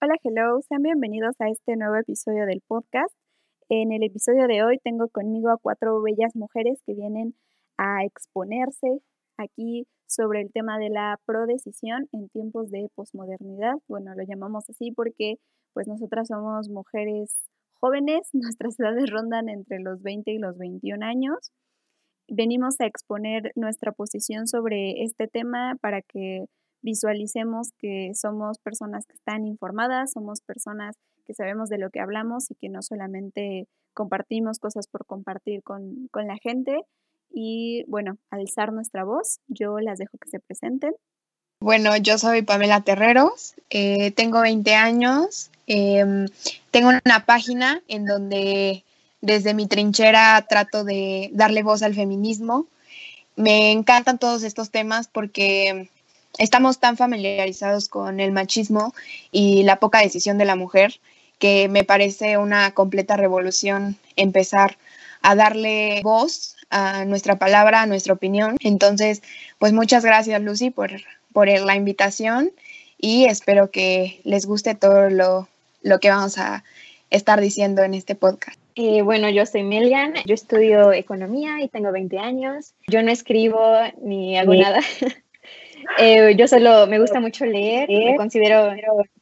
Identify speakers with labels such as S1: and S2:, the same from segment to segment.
S1: Hola, hello, sean bienvenidos a este nuevo episodio del podcast. En el episodio de hoy tengo conmigo a cuatro bellas mujeres que vienen a exponerse aquí sobre el tema de la prodecisión en tiempos de posmodernidad. Bueno, lo llamamos así porque pues nosotras somos mujeres jóvenes, nuestras edades rondan entre los 20 y los 21 años. Venimos a exponer nuestra posición sobre este tema para que visualicemos que somos personas que están informadas, somos personas que sabemos de lo que hablamos y que no solamente compartimos cosas por compartir con, con la gente. Y bueno, alzar nuestra voz, yo las dejo que se presenten.
S2: Bueno, yo soy Pamela Terreros, eh, tengo 20 años, em, tengo una página en donde desde mi trinchera trato de darle voz al feminismo. Me encantan todos estos temas porque estamos tan familiarizados con el machismo y la poca decisión de la mujer que me parece una completa revolución empezar a darle voz a nuestra palabra, a nuestra opinión. Entonces, pues muchas gracias Lucy por, por la invitación y espero que les guste todo lo, lo que vamos a estar diciendo en este podcast.
S3: Eh, bueno, yo soy Melian, yo estudio economía y tengo 20 años. Yo no escribo ni hago nada. Eh, yo solo me gusta mucho leer, me considero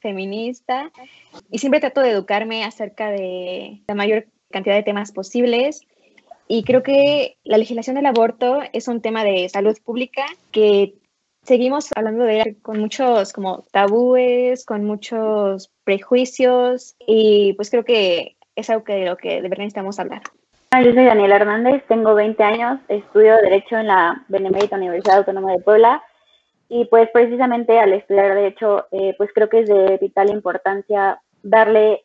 S3: feminista y siempre trato de educarme acerca de la mayor cantidad de temas posibles. Y creo que la legislación del aborto es un tema de salud pública que seguimos hablando de él con muchos como tabúes, con muchos prejuicios y pues creo que es algo que de lo que de verdad necesitamos hablar.
S4: Yo soy Daniela Hernández, tengo 20 años, estudio Derecho en la Benemérita Universidad Autónoma de Puebla y pues precisamente al estudiar Derecho, eh, pues creo que es de vital importancia darle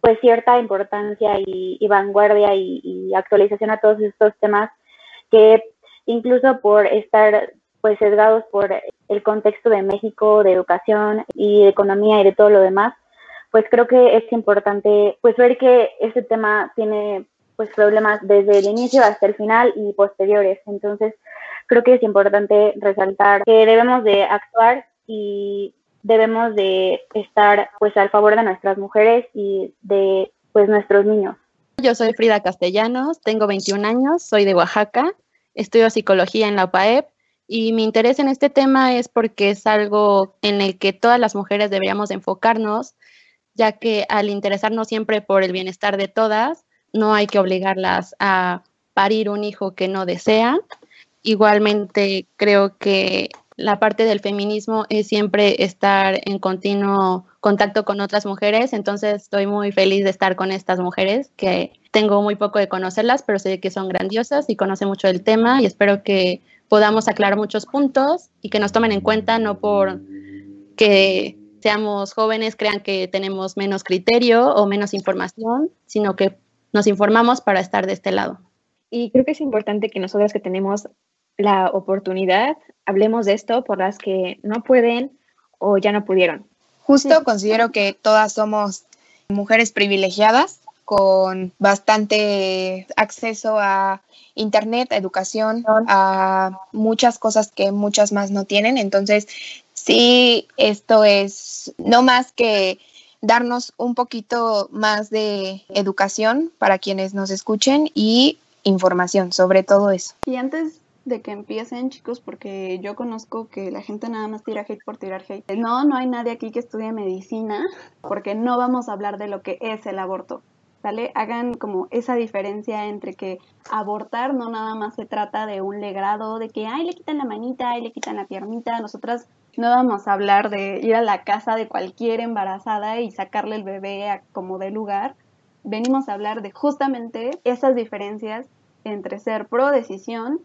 S4: pues cierta importancia y, vanguardia y, actualización a todos estos temas que incluso por estar pues sesgados por el contexto de México, de educación y de economía y de todo lo demás, pues creo que es importante pues ver que este tema tiene pues problemas desde el inicio hasta el final y posteriores. Entonces, creo que es importante resaltar que debemos de actuar y debemos de estar pues al favor de nuestras mujeres y de pues nuestros niños.
S5: Yo soy Frida Castellanos, tengo 21 años, soy de Oaxaca, estudio psicología en la UPAEP y mi interés en este tema es porque es algo en el que todas las mujeres deberíamos enfocarnos, ya que al interesarnos siempre por el bienestar de todas, no hay que obligarlas a parir un hijo que no desean. Igualmente creo que la parte del feminismo es siempre estar en continuo contacto con otras mujeres, entonces estoy muy feliz de estar con estas mujeres que tengo muy poco de conocerlas, pero sé que son grandiosas y conocen mucho del tema y espero que podamos aclarar muchos puntos y que nos tomen en cuenta no por que seamos jóvenes crean que tenemos menos criterio o menos información, sino que nos informamos para estar de este lado.
S3: Y creo que es importante que nosotros que tenemos la oportunidad, hablemos de esto por las que no pueden o ya no pudieron.
S2: Justo considero que todas somos mujeres privilegiadas con bastante acceso a internet, a educación, a muchas cosas que muchas más no tienen. Entonces, sí, esto es no más que darnos un poquito más de educación para quienes nos escuchen y información sobre todo eso.
S1: Y antes de que empiecen, chicos, porque yo conozco que la gente nada más tira hate por tirar hate. No, no hay nadie aquí que estudie medicina, porque no vamos a hablar de lo que es el aborto. ¿Vale? Hagan como esa diferencia entre que abortar no nada más se trata de un legrado, de que, ay, le quitan la manita, ay, le quitan la piernita. Nosotras no vamos a hablar de ir a la casa de cualquier embarazada y sacarle el bebé a como de lugar. Venimos a hablar de justamente esas diferencias entre ser pro decisión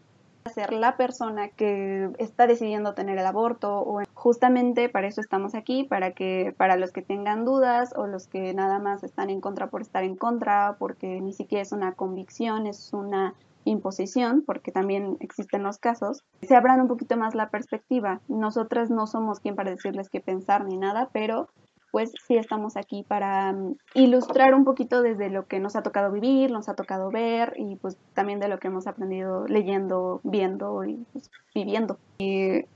S1: ser la persona que está decidiendo tener el aborto o justamente para eso estamos aquí, para que para los que tengan dudas o los que nada más están en contra por estar en contra, porque ni siquiera es una convicción, es una imposición, porque también existen los casos, se abran un poquito más la perspectiva. Nosotras no somos quien para decirles qué pensar ni nada, pero pues sí estamos aquí para mm, ilustrar un poquito desde lo que nos ha tocado vivir, nos ha tocado ver y pues también de lo que hemos aprendido leyendo, viendo y pues, viviendo.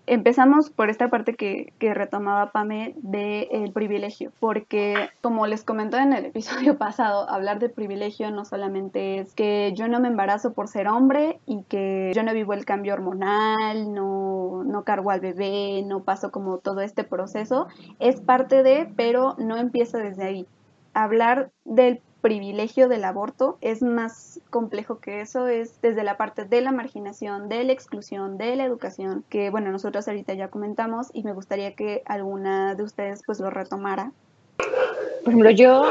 S1: Empezamos por esta parte que, retomaba Pame del privilegio, porque como les comentó en el episodio pasado, hablar de privilegio no solamente es que yo no me embarazo por ser hombre y que yo no vivo el cambio hormonal, no, no cargo al bebé, no paso como todo este proceso, es parte de, pero no empieza desde ahí. Hablar del privilegio del aborto es más complejo que eso, es desde la parte de la marginación, de la exclusión, de la educación, que bueno, nosotros ahorita ya comentamos y me gustaría que alguna de ustedes pues lo retomara.
S3: Por ejemplo, yo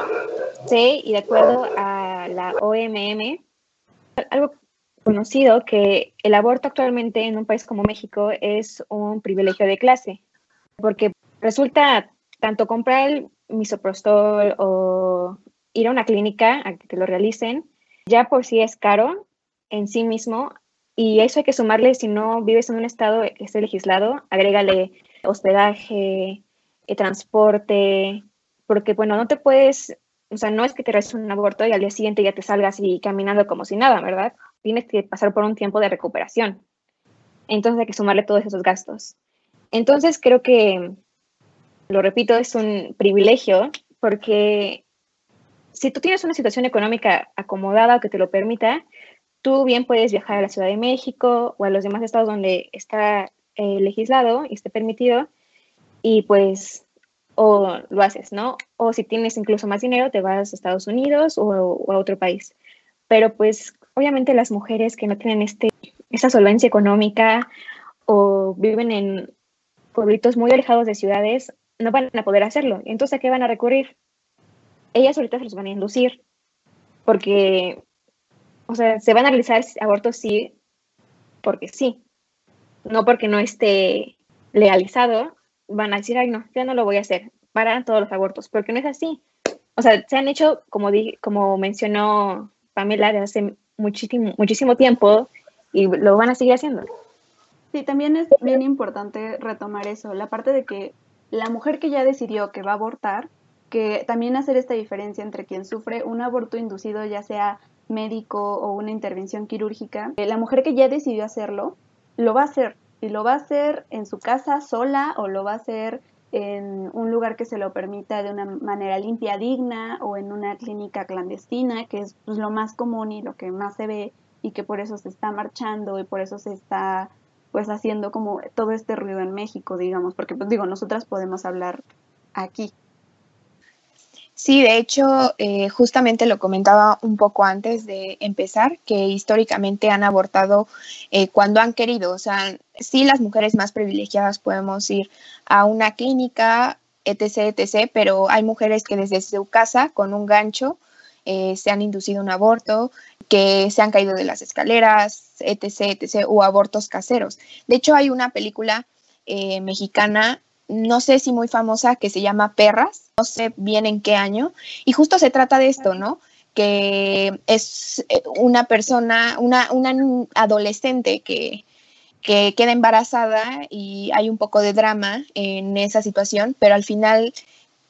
S3: sé y de acuerdo a la OMM, algo conocido que el aborto actualmente en un país como México es un privilegio de clase, porque resulta tanto comprar el misoprostol o ir a una clínica a que te lo realicen, ya por sí es caro en sí mismo y eso hay que sumarle si no vives en un estado que esté legislado, agrégale hospedaje, eh, transporte, porque bueno, no te puedes, o sea, no es que te realices un aborto y al día siguiente ya te salgas y caminando como si nada, ¿verdad? Tienes que pasar por un tiempo de recuperación. Entonces hay que sumarle todos esos gastos. Entonces creo que, lo repito, es un privilegio porque si tú tienes una situación económica acomodada que te lo permita, tú bien puedes viajar a la Ciudad de México o a los demás estados donde está eh, legislado y esté permitido y pues o lo haces, ¿no? O si tienes incluso más dinero, te vas a Estados Unidos o, a otro país. Pero pues obviamente las mujeres que no tienen este, esta solvencia económica o viven en pueblitos muy alejados de ciudades, no van a poder hacerlo. Entonces, ¿a qué van a recurrir? Ellas ahorita se los van a inducir, porque, o sea, se van a realizar abortos sí, porque sí, no porque no esté legalizado, van a decir, ay, no, ya no lo voy a hacer, para todos los abortos, porque no es así. O sea, se han hecho, como, di, como mencionó Pamela, de hace muchísimo, muchísimo tiempo y lo van a seguir haciendo.
S1: Sí, también es bien importante retomar eso, la parte de que la mujer que ya decidió que va a abortar, que también hacer esta diferencia entre quien sufre un aborto inducido, ya sea médico o una intervención quirúrgica, eh, la mujer que ya decidió hacerlo, lo va a hacer. Y lo va a hacer en su casa sola o lo va a hacer en un lugar que se lo permita de una manera limpia, digna o en una clínica clandestina, que es pues, lo más común y lo que más se ve y que por eso se está marchando y por eso se está pues haciendo como todo este ruido en México, digamos, porque pues digo, nosotras podemos hablar aquí,
S2: Sí, de hecho, eh, justamente lo comentaba un poco antes de empezar, que históricamente han abortado eh, cuando han querido. O sea, sí, las mujeres más privilegiadas podemos ir a una clínica, etc., etc., pero hay mujeres que desde su casa, con un gancho, eh, se han inducido un aborto, que se han caído de las escaleras, etc., etc., o abortos caseros. De hecho, hay una película mexicana no sé si muy famosa, que se llama Perras, no sé bien en qué año, y justo se trata de esto, ¿no? Que es eh, una persona, una, una adolescente que, que queda embarazada y hay un poco de drama en esa situación, pero al final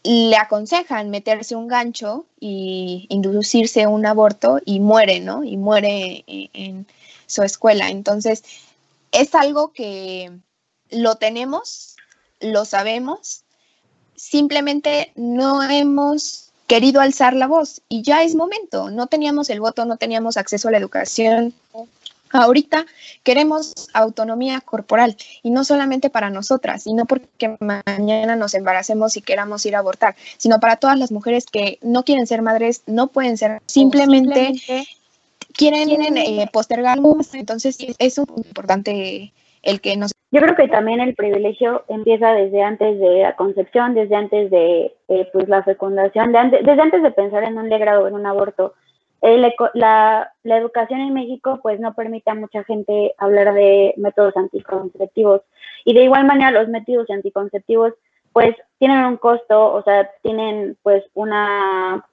S2: le aconsejan meterse un gancho y inducirse un aborto y muere, ¿no? Y muere en, en su escuela. Entonces, es algo que lo tenemos, lo sabemos, simplemente no hemos querido alzar la voz y ya es momento, no teníamos el voto, no teníamos acceso a la educación. Ahorita queremos autonomía corporal y no solamente para nosotras, y no porque mañana nos embaracemos y queramos ir a abortar, sino para todas las mujeres que no quieren ser madres, no pueden ser, simplemente, quieren, eh, postergar. Entonces es un importante el que nos
S4: yo creo que también el privilegio empieza desde antes de la concepción, desde antes de eh, pues la fecundación, desde antes de pensar en un legrado o en un aborto. la, la, educación en México pues no permite a mucha gente hablar de métodos anticonceptivos y de igual manera los métodos anticonceptivos pues tienen un costo, o sea, tienen pues una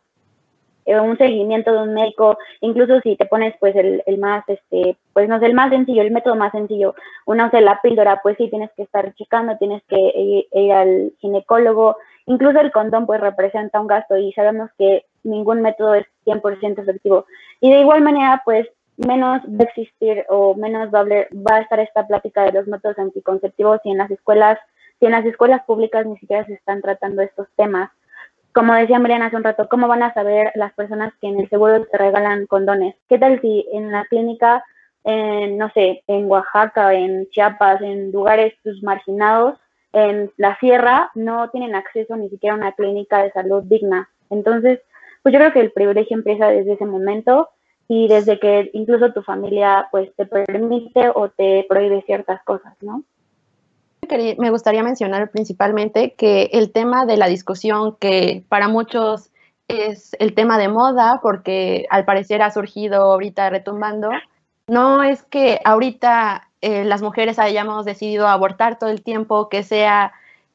S4: eh, un seguimiento de un médico, incluso si te pones pues el, el, más, este, pues no sé, el más sencillo, el método más sencillo, una sea, la píldora, pues sí tienes que estar checando, tienes que ir, al ginecólogo incluso el condón pues representa un gasto y sabemos que ningún método es 100% efectivo. Y de igual manera, pues menos va a existir o menos va a, va a estar esta plática de los métodos anticonceptivos y en las escuelas, si en las escuelas públicas ni siquiera se están tratando estos temas. Como decía Mariana hace un rato, ¿cómo van a saber las personas que en el seguro te regalan condones? ¿Qué tal si en la clínica, en, no sé, en Oaxaca, en Chiapas, en lugares pues, marginados, en la sierra, no tienen acceso ni siquiera a una clínica de salud digna? Entonces, pues yo creo que el privilegio empieza desde ese momento y desde que incluso tu familia pues te permite o te prohíbe ciertas cosas, ¿no?
S5: Me gustaría mencionar principalmente que el tema de la discusión que para muchos es el tema de moda, porque al parecer ha surgido ahorita retumbando, no es que ahorita eh, las mujeres hayamos decidido abortar todo el tiempo, que sea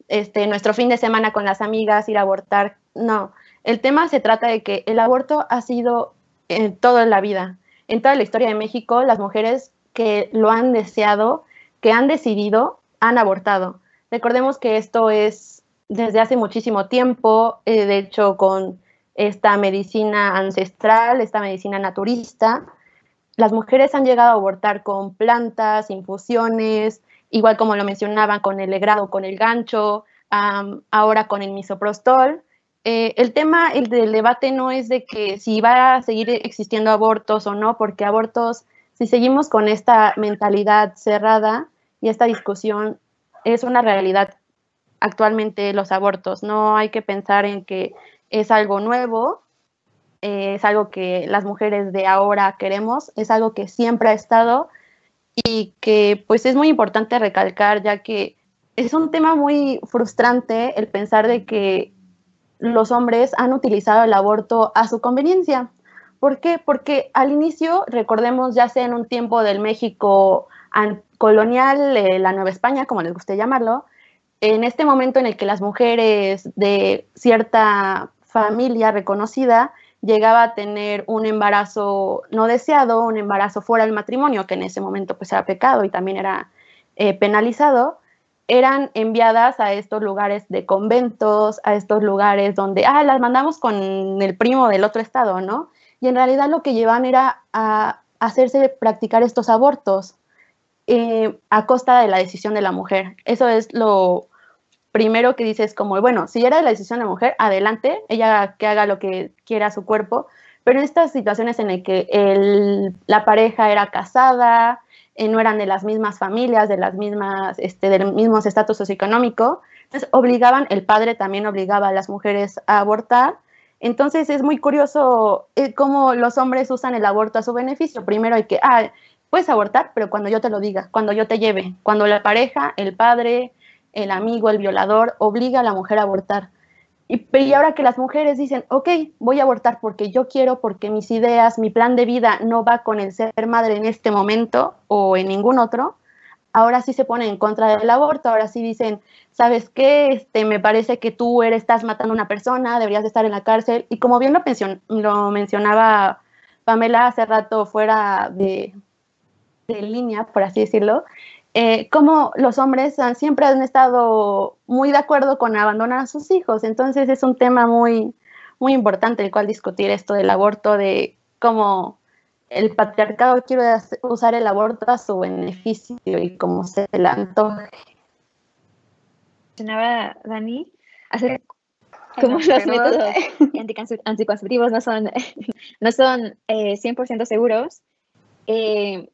S5: este, nuestro fin de semana con las amigas ir a abortar, no. El tema se trata de que el aborto ha sido en toda la vida. En toda la historia de México, las mujeres que lo han deseado, que han decidido, han abortado. Recordemos que esto es desde hace muchísimo tiempo, eh, de hecho con esta medicina ancestral, esta medicina naturista, las mujeres han llegado a abortar con plantas, infusiones, igual como lo mencionaban con el legrado, con el gancho, ahora con el misoprostol. Eh, el tema el del debate no es de que si va a seguir existiendo abortos o no, porque abortos, si seguimos con esta mentalidad cerrada y esta discusión, es una realidad actualmente los abortos. No hay que pensar en que es algo nuevo, eh, es algo que las mujeres de ahora queremos, es algo que siempre ha estado y que pues es muy importante recalcar ya que es un tema muy frustrante el pensar de que los hombres han utilizado el aborto a su conveniencia. ¿Por qué? Porque al inicio, recordemos, ya sea en un tiempo del México colonial, eh, la Nueva España, como les guste llamarlo, en este momento en el que las mujeres de cierta familia reconocida llegaba a tener un embarazo no deseado, un embarazo fuera del matrimonio, que en ese momento pues era pecado y también era eh, penalizado, eran enviadas a estos lugares de conventos, a estos lugares donde, ah, las mandamos con el primo del otro estado, ¿no? Y en realidad lo que llevan era a hacerse practicar estos abortos eh, a costa de la decisión de la mujer. Eso es lo primero que dices como, bueno, si era la decisión de la mujer, adelante, ella que haga lo que quiera su cuerpo, pero en estas situaciones en las que la pareja era casada, eh, no eran de las mismas familias, de las mismas, este, del mismo estatus socioeconómico. Entonces, obligaban, el padre también obligaba a las mujeres a abortar. Entonces, es muy curioso eh, cómo los hombres usan el aborto a su beneficio. Primero hay que, ah, puedes abortar, pero cuando yo te lo diga, cuando yo te lleve, cuando la pareja, el padre, el amigo, el violador, obliga a la mujer a abortar. Y, ahora que las mujeres dicen, ok, voy a abortar porque yo quiero, porque mis ideas, mi plan de vida no va con el ser madre en este momento o en ningún otro, ahora sí se ponen en contra del aborto, ahora sí dicen, ¿sabes qué? Este, me parece que tú eres, estás matando a una persona, deberías de estar en la cárcel. Y como bien lo, lo mencionaba Pamela hace rato fuera de, de línea, por así decirlo, eh, como los hombres siempre han estado muy de acuerdo con abandonar a sus hijos. Entonces es un tema muy, muy importante el cual discutir esto del aborto, de cómo el patriarcado quiere usar el aborto a su beneficio y cómo se le antoje.
S3: Mencionaba Dani, hacer como los métodos anticonceptivos no son, no son 100% eh, seguros. Eh,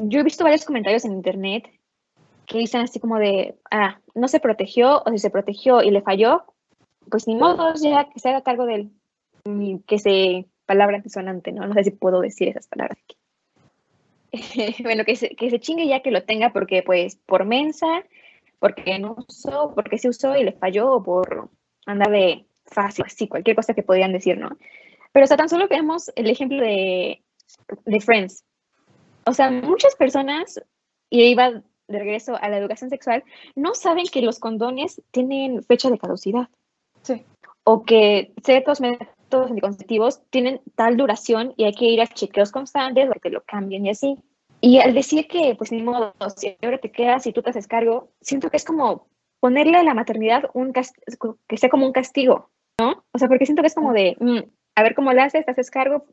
S3: yo he visto varios comentarios en internet que dicen así como de, ah, no se protegió o si se protegió y le falló, pues ni modo, ya que se haga cargo de él. Que se, palabra antisonante, ¿no? No sé si puedo decir esas palabras bueno, que se, que se chingue ya que lo tenga porque pues por mensa, porque no usó, porque se usó y le falló o por andar de fácil, así, cualquier cosa que podían decir, ¿no? Pero o sea, tan solo veamos el ejemplo de, de Friends. O sea, muchas personas, y iba de regreso a la educación sexual, no saben que los condones tienen fecha de caducidad.
S1: Sí.
S3: O que ciertos métodos anticonceptivos tienen tal duración y hay que ir a chequeos constantes para que lo cambien y así. Y al decir que, pues ni modo, si ahora te quedas y tú te haces cargo, siento que es como ponerle a la maternidad un que sea como un castigo, ¿no? O sea, porque siento que es como de, mm, a ver cómo le haces, te haces cargo,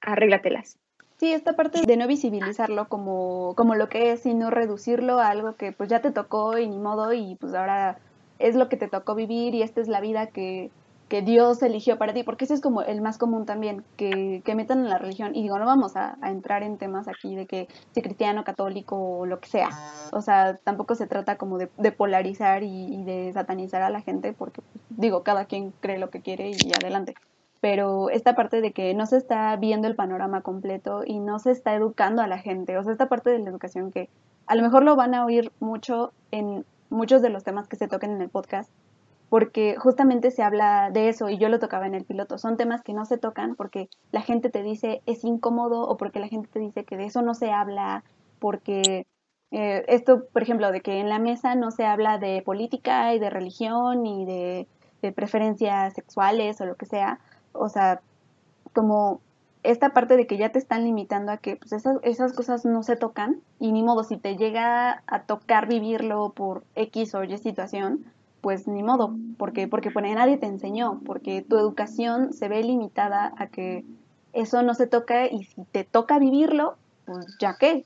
S3: arréglatelas.
S1: Sí, esta parte de no visibilizarlo como, como lo que es, sino reducirlo a algo que pues ya te tocó y ni modo y pues ahora es lo que te tocó vivir y esta es la vida que, que Dios eligió para ti, porque ese es como el más común también, que, que metan en la religión. Y digo, no vamos a, entrar en temas aquí de que si cristiano, católico o lo que sea. O sea, tampoco se trata como de, polarizar y, de satanizar a la gente, porque pues, digo, cada quien cree lo que quiere y adelante. Pero esta parte de que no se está viendo el panorama completo y no se está educando a la gente, o sea, esta parte de la educación que a lo mejor lo van a oír mucho en muchos de los temas que se toquen en el podcast, porque justamente se habla de eso y yo lo tocaba en el piloto. Son temas que no se tocan porque la gente te dice es incómodo o porque la gente te dice que de eso no se habla, porque eh, esto, por ejemplo, de que en la mesa no se habla de política y de religión y de, preferencias sexuales o lo que sea. O sea, como esta parte de que ya te están limitando a que pues, esas, esas cosas no se tocan y ni modo, si te llega a tocar vivirlo por X o Y situación, pues ni modo, porque, porque nadie te enseñó, porque tu educación se ve limitada a que eso no se toca y si te toca vivirlo, pues ya qué.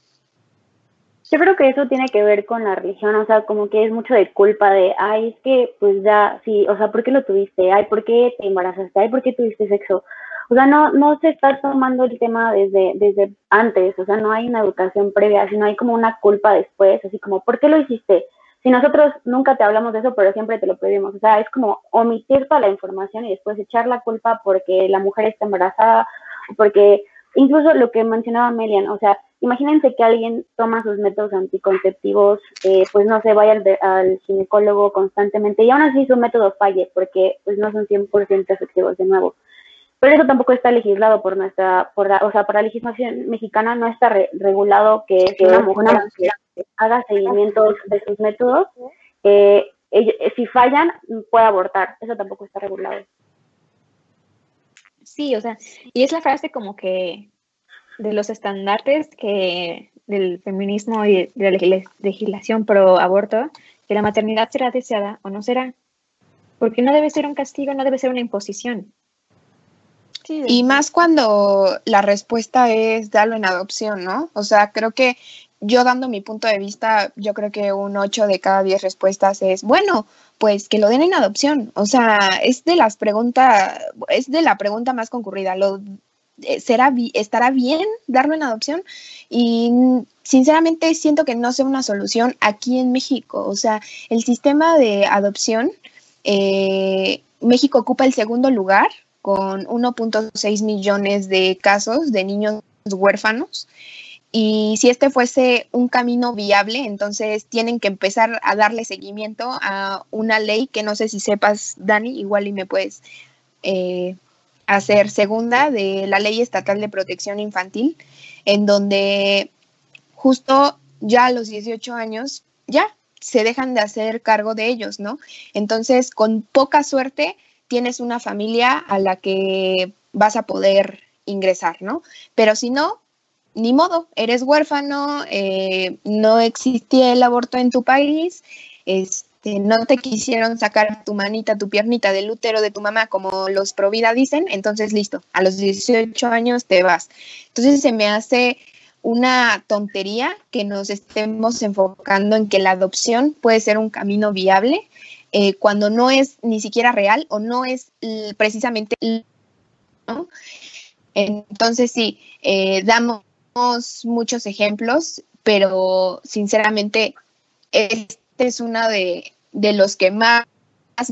S4: Yo creo que eso tiene que ver con la religión, o sea, como que es mucho de culpa de, ay, es que pues ya, sí, o sea, ¿por qué lo tuviste? Ay, ¿por qué te embarazaste? Ay, ¿por qué tuviste sexo? O sea, no, no se está tomando el tema desde, desde antes, o sea, no hay una educación previa, sino hay como una culpa después, así como, ¿por qué lo hiciste? si nosotros nunca te hablamos de eso, pero siempre te lo pedimos, o sea, es como omitir toda la información y después echar la culpa porque la mujer está embarazada, porque incluso lo que mencionaba Melian, o sea, imagínense que alguien toma sus métodos anticonceptivos, eh, pues no se vaya al, al, ginecólogo constantemente y aún así su método falle porque pues no son 100% efectivos de nuevo. Pero eso tampoco está legislado por nuestra, por la, o sea, por la legislación mexicana no está regulado que, una mujer haga seguimiento de sus métodos, eh, si fallan, puede abortar. Eso tampoco está regulado.
S3: Sí, o sea, y es la frase como que de los estandartes que del feminismo y de la legislación pro aborto, que la maternidad será deseada o no será. Porque no debe ser un castigo, no debe ser una imposición.
S2: y más cuando la respuesta es darlo en adopción, ¿no? O sea, creo que yo dando mi punto de vista, yo creo que un 8 de cada 10 respuestas es, bueno, pues que lo den en adopción. O sea, es de las preguntas, es de la pregunta más concurrida. ¿Lo, será, ¿Estará bien darlo en adopción? Y sinceramente siento que no sea una solución aquí en México. O sea, el sistema de adopción, eh, México ocupa el segundo lugar con 1.6 millones de casos de niños huérfanos. Y si este fuese un camino viable, entonces tienen que empezar a darle seguimiento a una ley que no sé si sepas, Dani, igual y me puedes eh, hacer segunda de la Ley Estatal de Protección Infantil, en donde justo ya a los 18 años ya se dejan de hacer cargo de ellos, ¿no? Entonces, con poca suerte, tienes una familia a la que vas a poder ingresar, ¿no? Pero si no, ni modo, eres huérfano, eh, no existía el aborto en tu país, este, no te quisieron sacar tu manita, tu piernita del útero de tu mamá, como los Provida dicen, entonces listo, a los 18 años te vas. Entonces se me hace una tontería que nos estemos enfocando en que la adopción puede ser un camino viable eh, cuando no es ni siquiera real o no es precisamente... Entonces sí, eh, damos muchos ejemplos, pero sinceramente este es uno de, los que más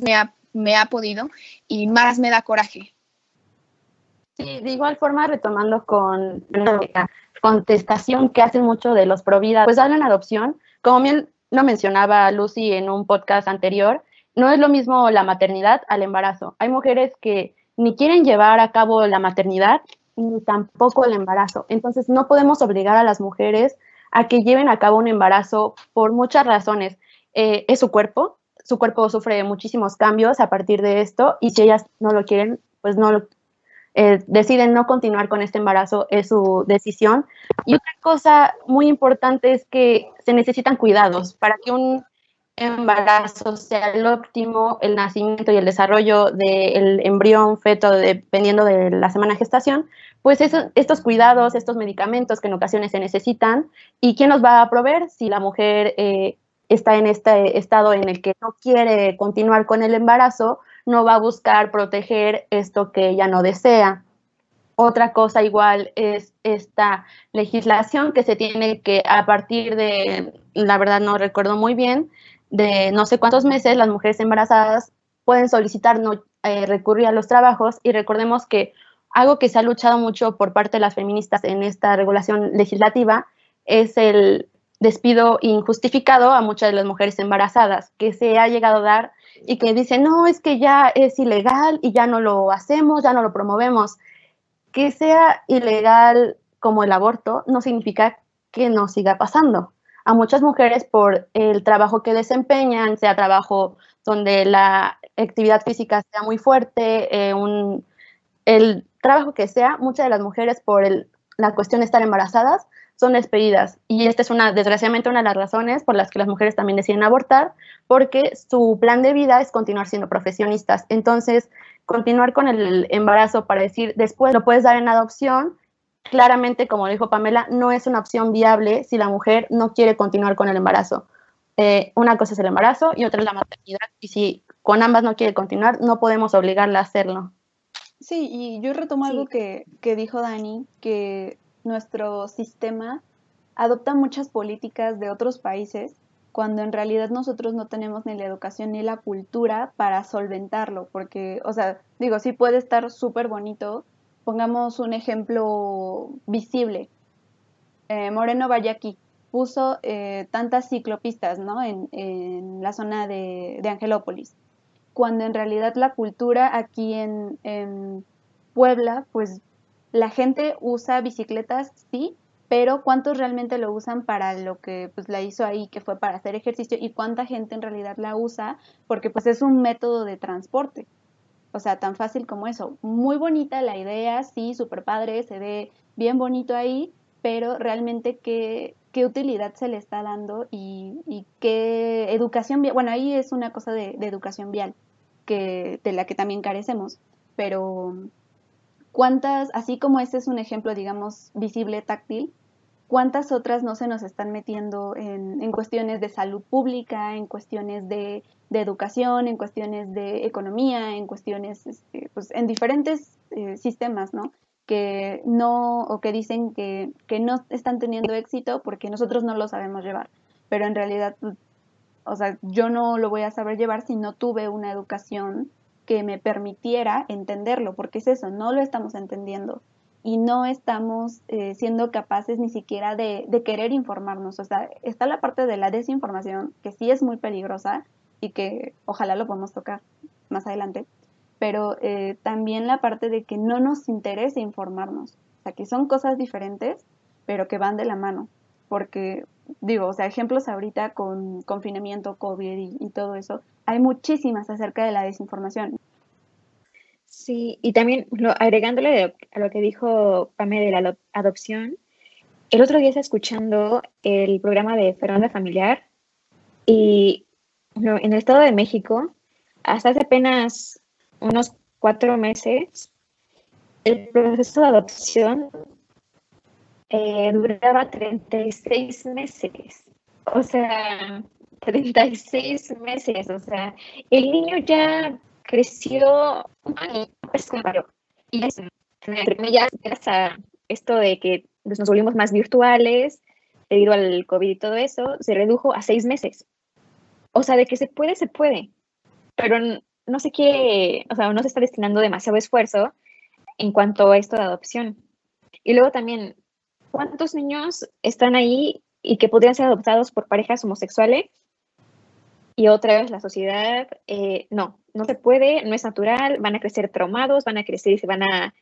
S2: me ha, me ha podido y más me da coraje.
S5: Sí, de igual forma, retomando con la contestación que hacen mucho de los Provida, pues una adopción, como bien lo mencionaba Lucy en un podcast anterior, no es lo mismo la maternidad al embarazo. Hay mujeres que ni quieren llevar a cabo la maternidad ni tampoco el embarazo. Entonces, no podemos obligar a las mujeres a que lleven a cabo un embarazo por muchas razones. Eh, es su cuerpo, su cuerpo sufre muchísimos cambios a partir de esto y si ellas no lo quieren, pues no eh, deciden no continuar con este embarazo, es su decisión. Y otra cosa muy importante es que se necesitan cuidados para que un embarazo sea el óptimo, el nacimiento y el desarrollo del embrión, feto, dependiendo de la semana de gestación, pues estos cuidados, estos medicamentos que en ocasiones se necesitan, ¿y quién los va a proveer? Si la mujer eh, está en este estado en el que no quiere continuar con el embarazo, no va a buscar proteger esto que ella no desea. Otra cosa igual es esta legislación que se tiene que a partir de, la verdad no recuerdo muy bien, de no sé cuántos meses las mujeres embarazadas pueden solicitar no eh, recurrir a los trabajos y recordemos que algo que se ha luchado mucho por parte de las feministas en esta regulación legislativa es el despido injustificado a muchas de las mujeres embarazadas que se ha llegado a dar y que dicen, no, es que ya es ilegal y ya no lo hacemos, ya no lo promovemos. Que sea ilegal como el aborto no significa que no siga pasando a muchas mujeres por el trabajo que desempeñan, sea trabajo donde la actividad física sea muy fuerte, eh, el trabajo que sea, muchas de las mujeres por la cuestión de estar embarazadas son despedidas. Y esta es una, desgraciadamente, una de las razones por las que las mujeres también deciden abortar, porque su plan de vida es continuar siendo profesionistas. Entonces, continuar con el embarazo para decir, después lo puedes dar en adopción, claramente, como dijo Pamela, no es una opción viable si la mujer no quiere continuar con el embarazo. Eh, una cosa es el embarazo y otra es la maternidad. Y si con ambas no quiere continuar, no podemos obligarla a hacerlo.
S1: Sí, y yo retomo algo que, que dijo Dani, que nuestro sistema adopta muchas políticas de otros países cuando en realidad nosotros no tenemos ni la educación ni la cultura para solventarlo, porque, o sea, digo, sí puede estar súper bonito Pongamos un ejemplo visible. Eh, Moreno Vallaki puso eh, tantas ciclopistas ¿no? en, la zona de, Angelópolis, cuando en realidad la cultura aquí en, Puebla, pues la gente usa bicicletas, sí, pero ¿cuántos realmente lo usan para lo que pues, la hizo ahí, que fue para hacer ejercicio? ¿Y cuánta gente en realidad la usa? Porque pues es un método de transporte. O sea, tan fácil como eso. Muy bonita la idea, sí, súper padre, se ve bien bonito ahí, pero realmente qué, qué utilidad se le está dando y, qué educación vial. Bueno, ahí es una cosa de, educación vial, que, de la que también carecemos, pero cuántas, así como este es un ejemplo, digamos, visible, táctil, cuántas otras no se nos están metiendo en, en cuestiones de salud pública, en cuestiones de de educación, en cuestiones de economía, en cuestiones, este, pues en diferentes eh, sistemas, ¿no? Que no, o que dicen que, que, no están teniendo éxito porque nosotros no lo sabemos llevar. Pero en realidad, o sea, yo no lo voy a saber llevar si no tuve una educación que me permitiera entenderlo, porque es eso, no lo estamos entendiendo y no estamos eh, siendo capaces ni siquiera de, querer informarnos. O sea, está la parte de la desinformación, que sí es muy peligrosa, y que ojalá lo podamos tocar más adelante, pero eh, también la parte de que no nos interese informarnos, o sea, que son cosas diferentes, pero que van de la mano, porque digo, o sea, ejemplos ahorita con confinamiento, COVID y, todo eso, hay muchísimas acerca de la desinformación.
S3: Sí, y también agregándole a lo que dijo Pame de la adopción, el otro día estaba escuchando el programa de Fernanda Familiar y en el Estado de México, hasta hace apenas unos cuatro meses, el proceso de adopción eh, duraba 36 meses. O sea, 36 meses. O sea, el niño ya creció pues, y es, comillas, gracias a esto de que pues, nos volvimos más virtuales debido al COVID y todo eso, se redujo a seis meses. O sea, de que se puede, se puede, pero no se quiere, o sea, no se está destinando demasiado esfuerzo en cuanto a esto de adopción. Y luego también, ¿cuántos niños están ahí y que podrían ser adoptados por parejas homosexuales? Y otra vez la sociedad, eh, no, no se puede, no es natural, van a crecer traumados, van a crecer y se van a,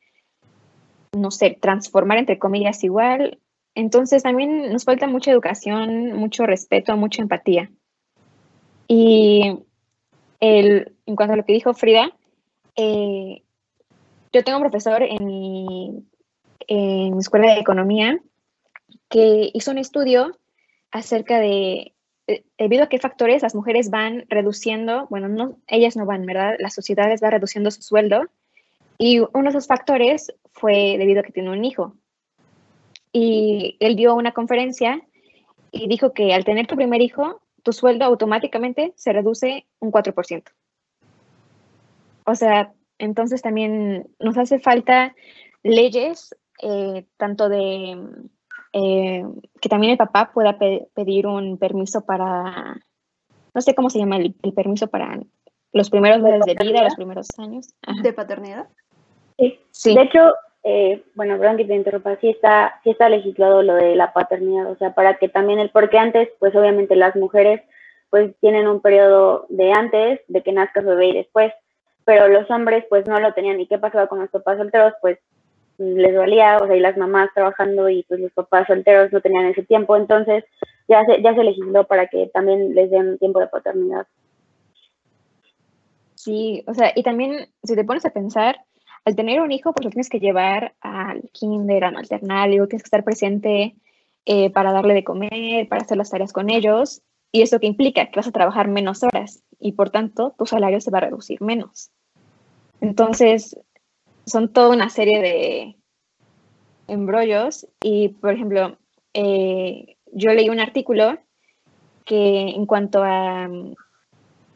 S3: no sé, transformar entre comillas igual. Entonces también nos falta mucha educación, mucho respeto, mucha empatía. Y el, en cuanto a lo que dijo Frida, eh, yo tengo un profesor en mi, en escuela de economía que hizo un estudio acerca de eh, debido a qué factores las mujeres van reduciendo, bueno, no, ellas no van, ¿verdad? Las sociedades van reduciendo su sueldo. Y uno de esos factores fue debido a que tiene un hijo. Y él dio una conferencia y dijo que al tener tu primer hijo, tu sueldo automáticamente se reduce un 4%. O sea, entonces también nos hace falta leyes, eh, tanto de eh, que también el papá pueda pedir un permiso para, no sé cómo se llama el, permiso para los primeros meses de vida, los primeros años.
S1: ¿De paternidad?
S4: Sí. De hecho, eh, bueno, perdón que te interrumpa, sí está, sí está legislado lo de la paternidad, o sea, para que también el, porque antes, pues obviamente las mujeres, pues tienen un periodo de antes de que nazca su bebé y después, pero los hombres, pues no lo tenían. ¿Y qué pasaba con los papás solteros? Pues les valía, o sea, y las mamás trabajando y pues los papás solteros no tenían ese tiempo, entonces ya se, ya se legisló para que también les den tiempo de paternidad.
S3: Sí, o sea, y también si te pones a pensar, al tener un hijo, pues lo tienes que llevar al kinder, al alternario, tienes que estar presente eh, para darle de comer, para hacer las tareas con ellos, y eso que implica que vas a trabajar menos horas y por tanto tu salario se va a reducir menos. Entonces, son toda una serie de embrollos y, por ejemplo, eh, yo leí un artículo que en cuanto a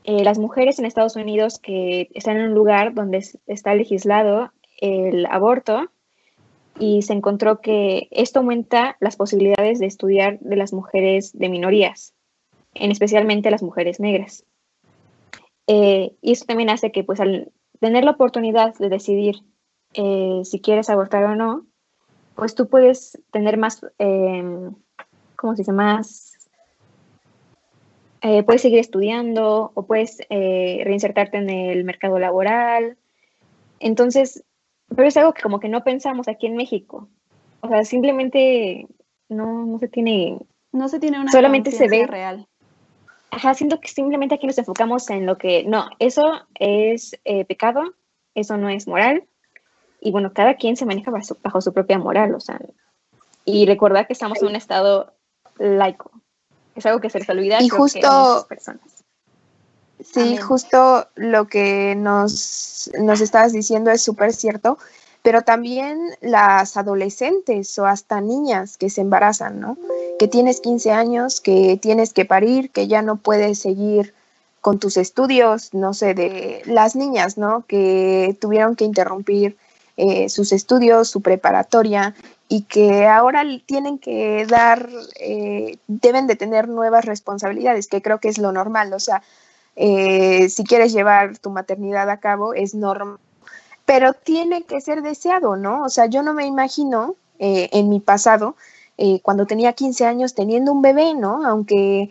S3: eh, las mujeres en Estados Unidos que están en un lugar donde está legislado el aborto y se encontró que esto aumenta las posibilidades de estudiar de las mujeres de minorías, en especialmente las mujeres negras. Eh, y eso también hace que, pues, al tener la oportunidad de decidir eh, si quieres abortar o no, pues tú puedes tener más, eh, ¿cómo se dice? Más, eh, puedes seguir estudiando o puedes reinsertarte en el mercado laboral. Entonces, pero es algo que como que no pensamos aquí en México. O sea, simplemente no, no se tiene...
S1: No se tiene una
S3: solamente se ve
S1: real.
S3: Ajá, siento que simplemente aquí nos enfocamos en lo que, no, eso es pecado, eso no es moral, y bueno, cada quien se maneja bajo su, propia moral, o sea, y recordar que estamos en un estado laico. Es algo que se les olvida
S2: y justo, a muchas personas. Sí, justo lo que nos, nos estabas diciendo es súper cierto, pero también las adolescentes o hasta niñas que se embarazan, ¿no? Que tienes 15 años, que tienes que parir, que ya no puedes seguir con tus estudios, no sé, de las niñas, ¿no? Que tuvieron que interrumpir eh, sus estudios, su preparatoria y que ahora tienen que dar, eh, deben de tener nuevas responsabilidades, que creo que es lo normal. O sea, eh, si quieres llevar tu maternidad a cabo, es normal, pero tiene que ser deseado, ¿no? O sea, yo no me imagino en mi pasado, cuando tenía 15 años, teniendo un bebé, ¿no? Aunque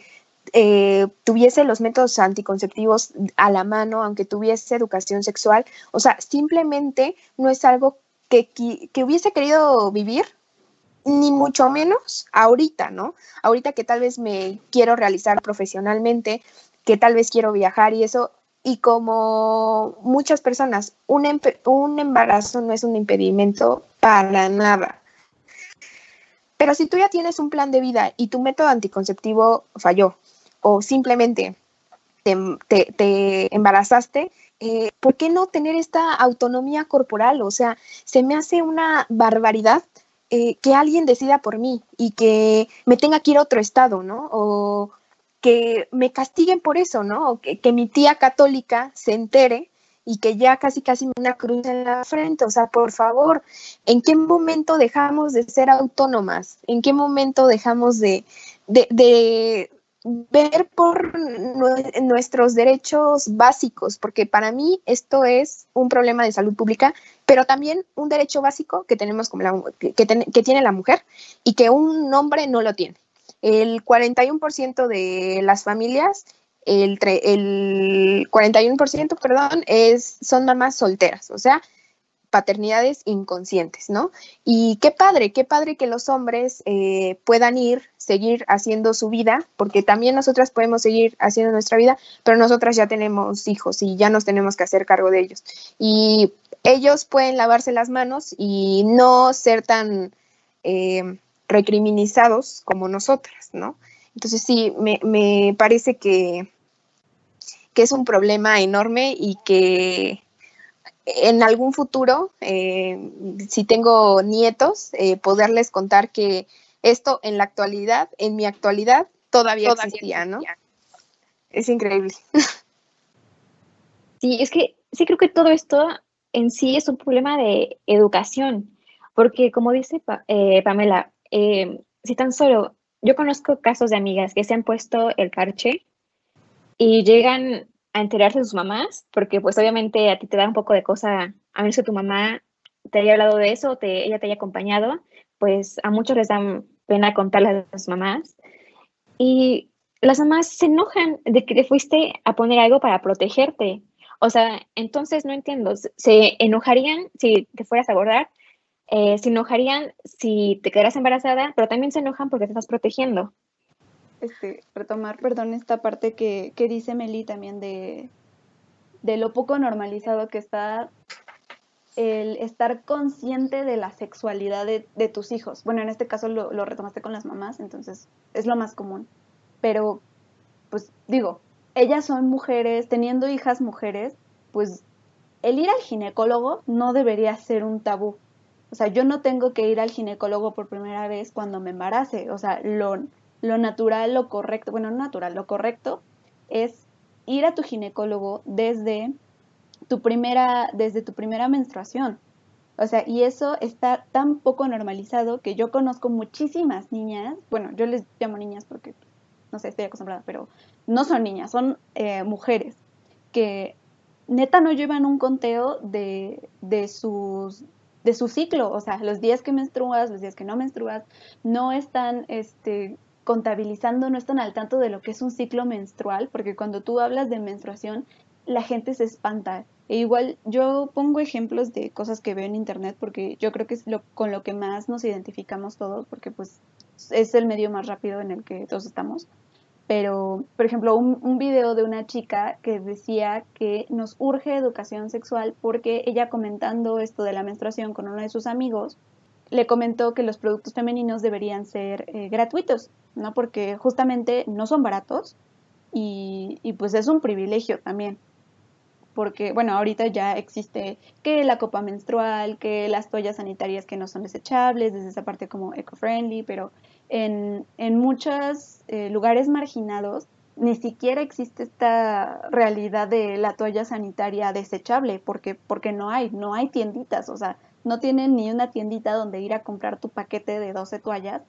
S2: eh, tuviese los métodos anticonceptivos a la mano, aunque tuviese educación sexual. O sea, simplemente no es algo que, que, hubiese querido vivir, ni mucho menos ahorita, ¿no? Ahorita que tal vez me quiero realizar profesionalmente, que tal vez quiero viajar y eso. Y como muchas personas, un, un embarazo no es un impedimento para nada. Pero si tú ya tienes un plan de vida y tu método anticonceptivo falló, o simplemente te, embarazaste, eh, ¿por qué no tener esta autonomía corporal? O sea, se me hace una barbaridad eh, que alguien decida por mí y que me tenga que ir a otro estado, ¿no? O que me castiguen por eso, ¿no? O que, que mi tía católica se entere y que ya casi casi me una cruz en la frente. O sea, por favor, ¿en qué momento dejamos de ser autónomas? ¿En qué momento dejamos de, de, ver por nuestros derechos básicos, porque para mí esto es un problema de salud pública, pero también un derecho básico que tenemos como la, que, que, tiene la mujer y que un hombre no lo tiene. El 41% de las familias, el, el 41%, perdón, es, son mamás solteras, o sea, paternidades inconscientes, ¿no? Y qué padre, qué padre que los hombres eh, puedan ir, seguir haciendo su vida, porque también nosotras podemos seguir haciendo nuestra vida, pero nosotras ya tenemos hijos y ya nos tenemos que hacer cargo de ellos. Y ellos pueden lavarse las manos y no ser tan eh, recriminizados como nosotras, ¿no? Entonces sí, me, me parece que, que es un problema enorme y que en algún futuro, eh, si tengo nietos, eh, poderles contar que esto en la actualidad, en mi actualidad, todavía, existía, ¿no? Es increíble.
S3: Sí, es que sí creo que todo esto en sí es un problema de educación, porque como dice eh, Pamela, si tan solo yo conozco casos de amigas que se han puesto el parche y llegan a enterarse de sus mamás, porque pues obviamente a ti te da un poco de cosa, a menos que tu mamá te haya hablado de eso, te, ella te haya acompañado, pues a muchos les dan pena contarle a sus mamás. Y las mamás se enojan de que te fuiste a poner algo para protegerte. O sea, entonces no entiendo, se enojarían si te fueras a abordar, eh, se enojarían si te quedaras embarazada, pero también se enojan porque te estás protegiendo
S1: este, retomar, perdón, esta parte que, que dice Meli también de, de lo poco normalizado que está el estar consciente de la sexualidad de, de tus hijos. Bueno, en este caso lo, lo, retomaste con las mamás, entonces es lo más común. Pero, pues digo, ellas son mujeres, teniendo hijas mujeres, pues el ir al ginecólogo no debería ser un tabú. O sea, yo no tengo que ir al ginecólogo por primera vez cuando me embarace. O sea, lo, lo natural, lo correcto, bueno, no natural, lo correcto es ir a tu ginecólogo desde tu primera, desde tu primera menstruación. O sea, y eso está tan poco normalizado que yo conozco muchísimas niñas, bueno, yo les llamo niñas porque, no sé, estoy acostumbrada, pero no son niñas, son eh, mujeres que neta no llevan un conteo de, de, sus, de su ciclo, o sea, los días que menstruas, los días que no menstruas, no están este, contabilizando, no están al tanto de lo que es un ciclo menstrual, porque cuando tú hablas de menstruación, la gente se espanta. E igual yo pongo ejemplos de cosas que veo en internet porque yo creo que es con lo que más nos identificamos todos, porque pues es el medio más rápido en el que todos estamos. Pero, por ejemplo, un video de una chica que decía que nos urge educación sexual porque ella comentando esto de la menstruación con uno de sus amigos, le comentó que los productos femeninos deberían ser eh, gratuitos, ¿no? Porque justamente no son baratos y, pues es un privilegio también. Porque, bueno, ahorita ya existe que la copa menstrual, que las toallas sanitarias que no son desechables, desde esa parte como eco-friendly, pero en, en muchos eh, lugares marginados ni siquiera existe esta realidad de la toalla sanitaria desechable, porque, porque no hay, no hay tienditas, o sea, no tienen ni una tiendita donde ir a comprar tu paquete de 12 toallas,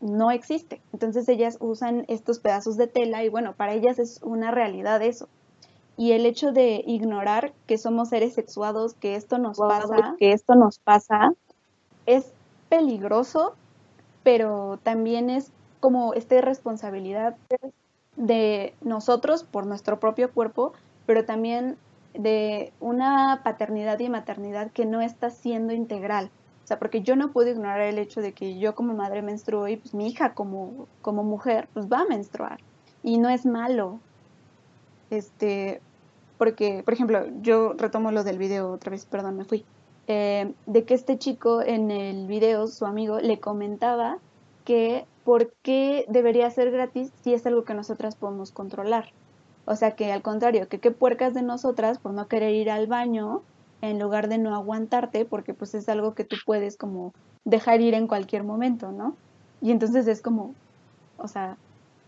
S1: no existe. Entonces ellas usan estos pedazos de tela y bueno, para ellas es una realidad eso. Y el hecho de ignorar que somos seres sexuados, que esto nos pasa,
S2: que esto nos pasa,
S1: es peligroso, pero también es como esta responsabilidad de nosotros por nuestro propio cuerpo, pero también de una paternidad y maternidad que no está siendo integral. O sea, porque yo no puedo ignorar el hecho de que yo como madre menstruo y pues mi hija como, como mujer pues va a menstruar. Y no es malo. Este, porque, por ejemplo, yo retomo lo del video otra vez, perdón, me fui. Eh, de que este chico en el video, su amigo, le comentaba que por qué debería ser gratis si es algo que nosotras podemos controlar. O sea que al contrario, que qué puercas de nosotras por no querer ir al baño en lugar de no aguantarte, porque pues es algo que tú puedes como dejar ir en cualquier momento, ¿no? Y entonces es como, o sea,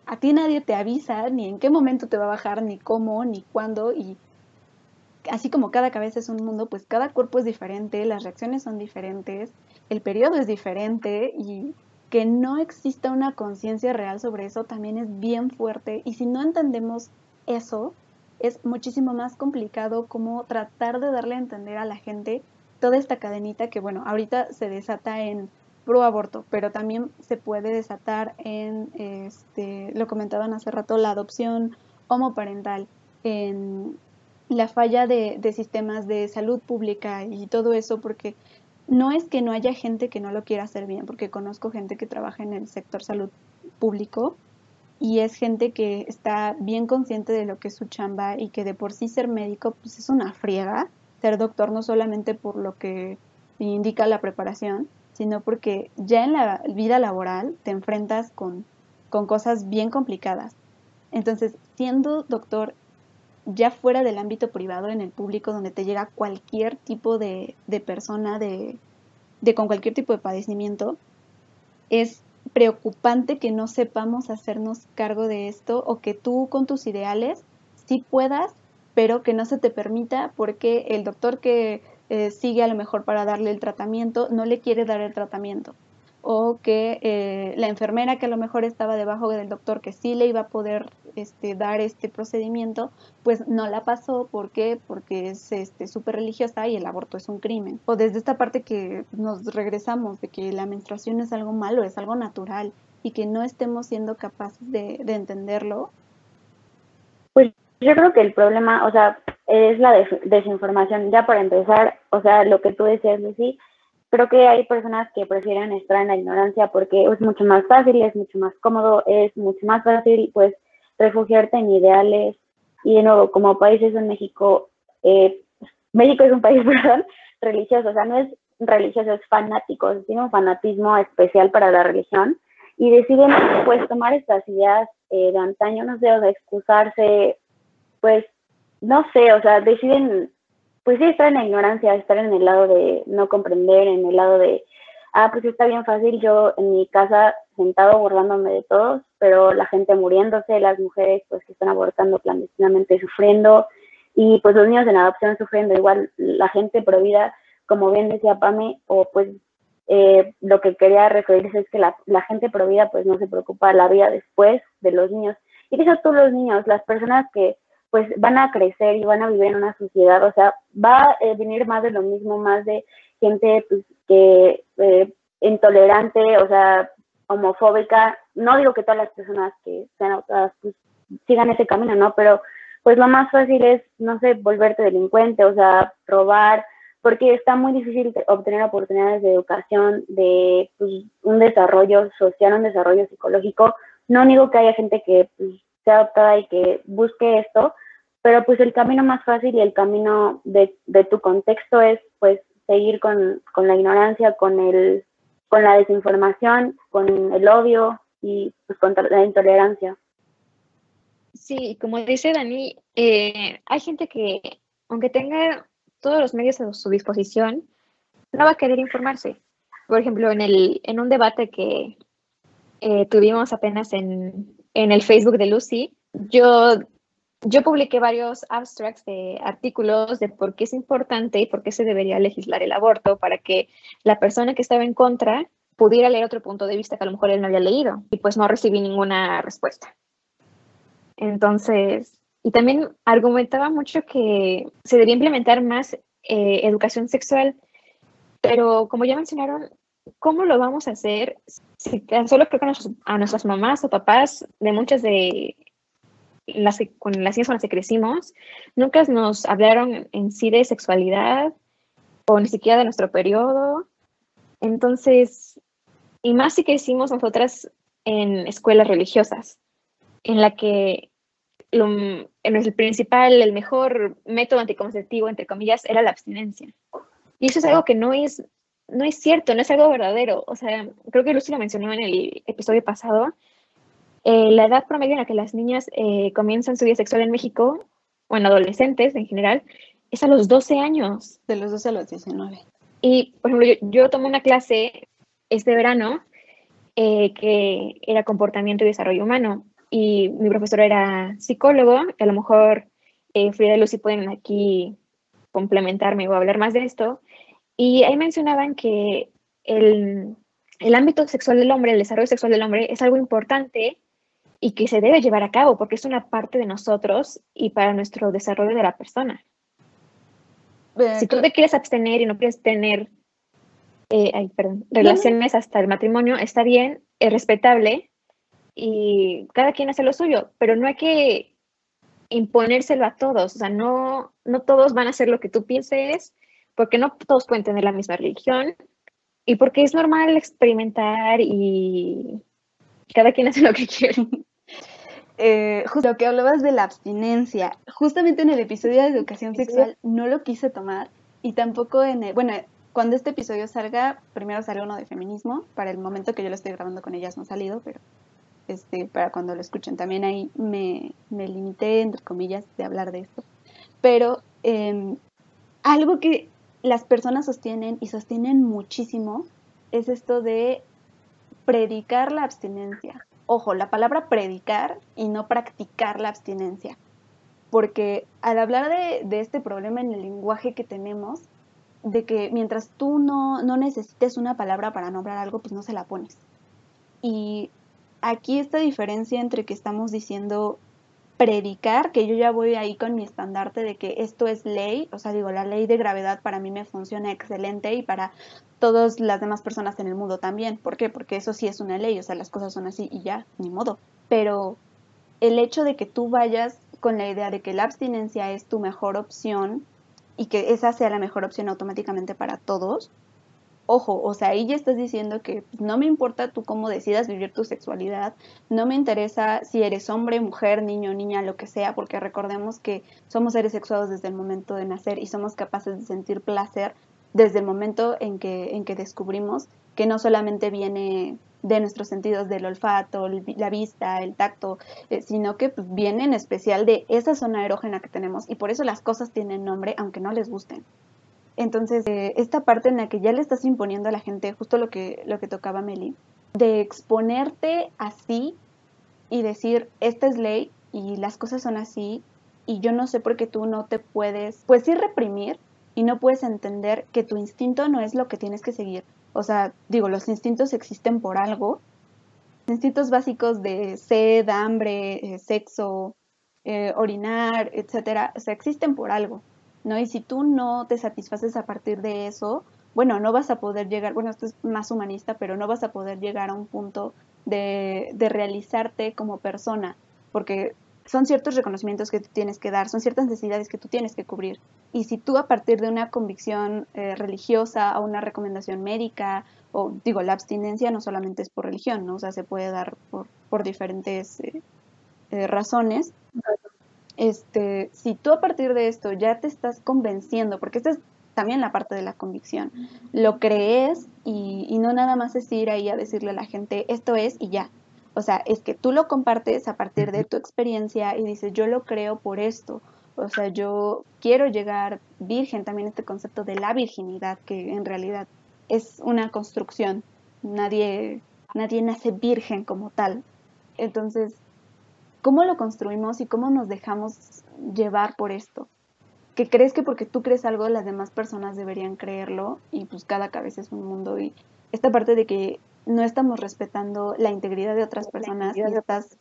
S1: a ti nadie te avisa ni en qué momento te va a bajar, ni cómo, ni cuándo, y así como cada cabeza es un mundo, pues cada cuerpo es diferente, las reacciones son diferentes, el periodo es diferente y que no exista una conciencia real sobre eso también es bien fuerte y si no entendemos eso, es muchísimo más complicado como tratar de darle a entender a la gente toda esta cadenita que, bueno, ahorita se desata en pro aborto, pero también se puede desatar en, este, lo comentaban hace rato, la adopción homoparental, en la falla de, de sistemas de salud pública y todo eso, porque no es que no haya gente que no lo quiera hacer bien, porque conozco gente que trabaja en el sector salud público y es gente que está bien consciente de lo que es su chamba y que de por sí ser médico pues es una friega, ser doctor no solamente por lo que indica la preparación, sino porque ya en la vida laboral te enfrentas con con cosas bien complicadas. Entonces, siendo doctor ya fuera del ámbito privado, en el público, donde te llega cualquier tipo de, de persona de, de con cualquier tipo de padecimiento, es preocupante que no sepamos hacernos cargo de esto o que tú con tus ideales sí puedas, pero que no se te permita porque el doctor que eh, sigue a lo mejor para darle el tratamiento no le quiere dar el tratamiento o que eh, la enfermera que a lo mejor estaba debajo del doctor que sí le iba a poder este, dar este procedimiento, pues no la pasó. ¿Por qué? Porque es este, súper religiosa y el aborto es un crimen. O desde esta parte que nos regresamos de que la menstruación es algo malo, es algo natural y que no estemos siendo capaces de, de entenderlo.
S4: Pues yo creo que el problema, o sea, es la desinformación. Ya para empezar, o sea, lo que tú decías, Lucy, creo que hay personas que prefieren estar en la ignorancia porque es mucho más fácil, es mucho más cómodo, es mucho más fácil, pues, refugiarte en ideales. Y de nuevo, como países en México, eh, México es un país, perdón, religioso, o sea, no es religioso, es fanático, tiene un fanatismo especial para la religión y deciden, pues, tomar estas ideas eh, de antaño, no sé, o sea, excusarse, pues, no sé, o sea, deciden pues sí, estar en la ignorancia, estar en el lado de no comprender, en el lado de, ah, pues está bien fácil, yo en mi casa sentado borrándome de todos, pero la gente muriéndose, las mujeres pues que están abortando clandestinamente sufriendo y pues los niños en adopción sufriendo, igual la gente provida, como bien decía Pame, o pues eh, lo que quería referirse es que la, la gente provida pues no se preocupa la vida después de los niños. Y eso todos los niños, las personas que pues van a crecer y van a vivir en una sociedad, o sea, va a eh, venir más de lo mismo, más de gente pues, que eh, intolerante, o sea, homofóbica. No digo que todas las personas que sean pues, sigan ese camino, ¿no? Pero pues lo más fácil es, no sé, volverte delincuente, o sea, robar, porque está muy difícil obtener oportunidades de educación, de pues, un desarrollo social, un desarrollo psicológico. No digo que haya gente que pues, sea y que busque esto, pero pues el camino más fácil y el camino de, tu contexto es pues seguir con, la ignorancia, con, el, con la desinformación, con el odio y pues con la intolerancia.
S3: Sí, como dice Dani, eh, hay gente que aunque tenga todos los medios a su disposición, no va a querer informarse. Por ejemplo, en, el, en un debate que eh, tuvimos apenas en, en el Facebook de Lucy, yo, yo publiqué varios abstracts de artículos de por qué es importante y por qué se debería legislar el aborto para que la persona que estaba en contra pudiera leer otro punto de vista que a lo mejor él no había leído y pues no recibí ninguna respuesta. Entonces, y también argumentaba mucho que se debería implementar más eh, educación sexual, pero como ya mencionaron, ¿cómo lo vamos a hacer si tan solo creo que a, nuestras mamás o papás de muchas de las con las niñas con las que crecimos, nunca nos hablaron en sí de sexualidad o ni siquiera de nuestro periodo. Entonces, y más si crecimos nosotras en escuelas religiosas, en la que en el principal, el mejor método anticonceptivo, entre comillas, era la abstinencia. Y eso es algo que no es no es cierto, no es algo verdadero. O sea, creo que Lucy lo mencionó en el episodio pasado. Eh, la edad promedio en la que las niñas eh, comienzan su vida sexual en México, o en adolescentes en general, es a los 12 años.
S1: De los 12 a los 19.
S3: Y, por ejemplo, yo, tomé una clase este verano eh, que era comportamiento y desarrollo humano. Y mi profesor era psicólogo, a lo mejor Frida y Lucy pueden aquí complementarme o hablar más de esto. Y ahí mencionaban que el, ámbito sexual del hombre, el desarrollo sexual del hombre es algo importante y que se debe llevar a cabo porque es una parte de nosotros y para nuestro desarrollo de la persona. si tú te quieres abstener y no quieres tener eh, relaciones hasta el matrimonio, está bien, es respetable y cada quien hace lo suyo, pero no hay que imponérselo a todos, o sea, no, no todos van a hacer lo que tú pienses porque no todos pueden tener la misma religión y porque es normal experimentar y cada quien hace lo que quiere.
S1: Eh, justo lo que hablabas de la abstinencia, justamente en el episodio de educación sexual no lo quise tomar y tampoco en el, bueno, cuando este episodio salga, primero sale uno de feminismo, para el momento que yo lo estoy grabando con ellas no ha salido, pero este, para cuando lo escuchen. También ahí me, me limité, entre comillas, de hablar de esto. Pero em, algo que las personas sostienen y sostienen muchísimo es esto de predicar la abstinencia. Ojo, la palabra predicar y no practicar la abstinencia. Porque al hablar de, este problema en el lenguaje que tenemos, de que mientras tú no, no necesites una palabra para nombrar algo, pues no se la pones. Y aquí esta diferencia entre que estamos diciendo predicar, que yo ya voy ahí con mi estandarte de que esto es ley, o sea, digo, la ley de gravedad para mí me funciona excelente y para todas las demás personas en el mundo también. ¿Por qué? Porque eso sí es una ley, o sea, las cosas son así y ya, ni modo. Pero el hecho de que tú vayas con la idea de que la abstinencia es tu mejor opción y que esa sea la mejor opción automáticamente para todos, ojo, o sea, ahí ya estás diciendo que no me importa tú cómo decidas vivir tu sexualidad, no me interesa si eres hombre, mujer, niño, niña, lo que sea, porque recordemos que somos seres sexuados desde el momento de nacer y somos capaces de sentir placer desde el momento en que, en que descubrimos que no solamente viene de nuestros sentidos del olfato, la vista, el tacto, eh, sino que pues, viene en especial de esa zona erógena que tenemos y por eso las cosas tienen nombre aunque no les gusten. Entonces, eh, esta parte en la que ya le estás imponiendo a la gente justo lo que, lo que tocaba Meli, de exponerte así y decir, esta es ley y las cosas son así y yo no sé por qué tú no te puedes, pues sí reprimir y no puedes entender que tu instinto no es lo que tienes que seguir. O sea, digo, los instintos existen por algo. Instintos básicos de sed, hambre, eh, sexo, eh, orinar, etcétera, o sea, existen por algo. ¿No? Y si tú no te satisfaces a partir de eso, bueno, no vas a poder llegar, bueno, esto es más humanista, pero no vas a poder llegar a un punto de, de realizarte como persona, porque son ciertos reconocimientos que tú tienes que dar, son ciertas necesidades que tú tienes que cubrir. Y si tú a partir de una convicción eh, religiosa o una recomendación médica, o digo, la abstinencia no solamente es por religión, ¿no? O sea, se puede dar por, por diferentes eh, eh, razones este, si tú a partir de esto ya te estás convenciendo, porque esta es también la parte de la convicción, lo crees y, no nada más es ir ahí a decirle a la gente, esto es y ya. O sea, es que tú lo compartes a partir de tu experiencia y dices, yo lo creo por esto. O sea, yo quiero llegar virgen, también este concepto de la virginidad, que en realidad es una construcción. Nadie, nadie nace virgen como tal. Entonces, ¿Cómo lo construimos y cómo nos dejamos llevar por esto? ¿Que crees que porque tú crees algo las demás personas deberían creerlo? Y pues cada cabeza es un mundo y esta parte de que no estamos respetando la integridad de otras personas y estás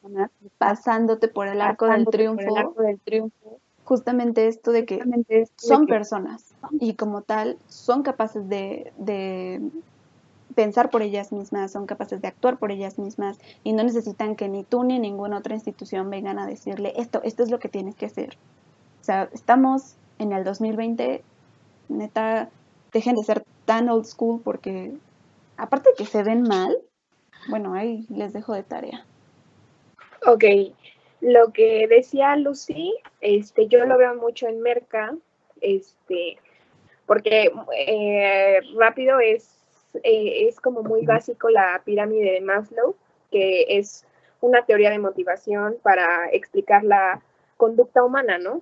S1: pasándote por el arco del triunfo, justamente esto de que son personas y como tal son capaces de, pensar por ellas mismas, son capaces de actuar por ellas mismas y no necesitan que ni tú ni ninguna otra institución vengan a decirle esto, esto es lo que tienes que hacer. O sea, estamos en el 2020, neta, dejen de ser tan old school porque aparte de que se ven mal, bueno, ahí les dejo de tarea.
S2: Ok, lo que decía Lucy, este, yo lo veo mucho en Merca, este, porque eh, rápido es eh, es como muy básico la pirámide de Maslow, que es una teoría de motivación para explicar la conducta humana, ¿no?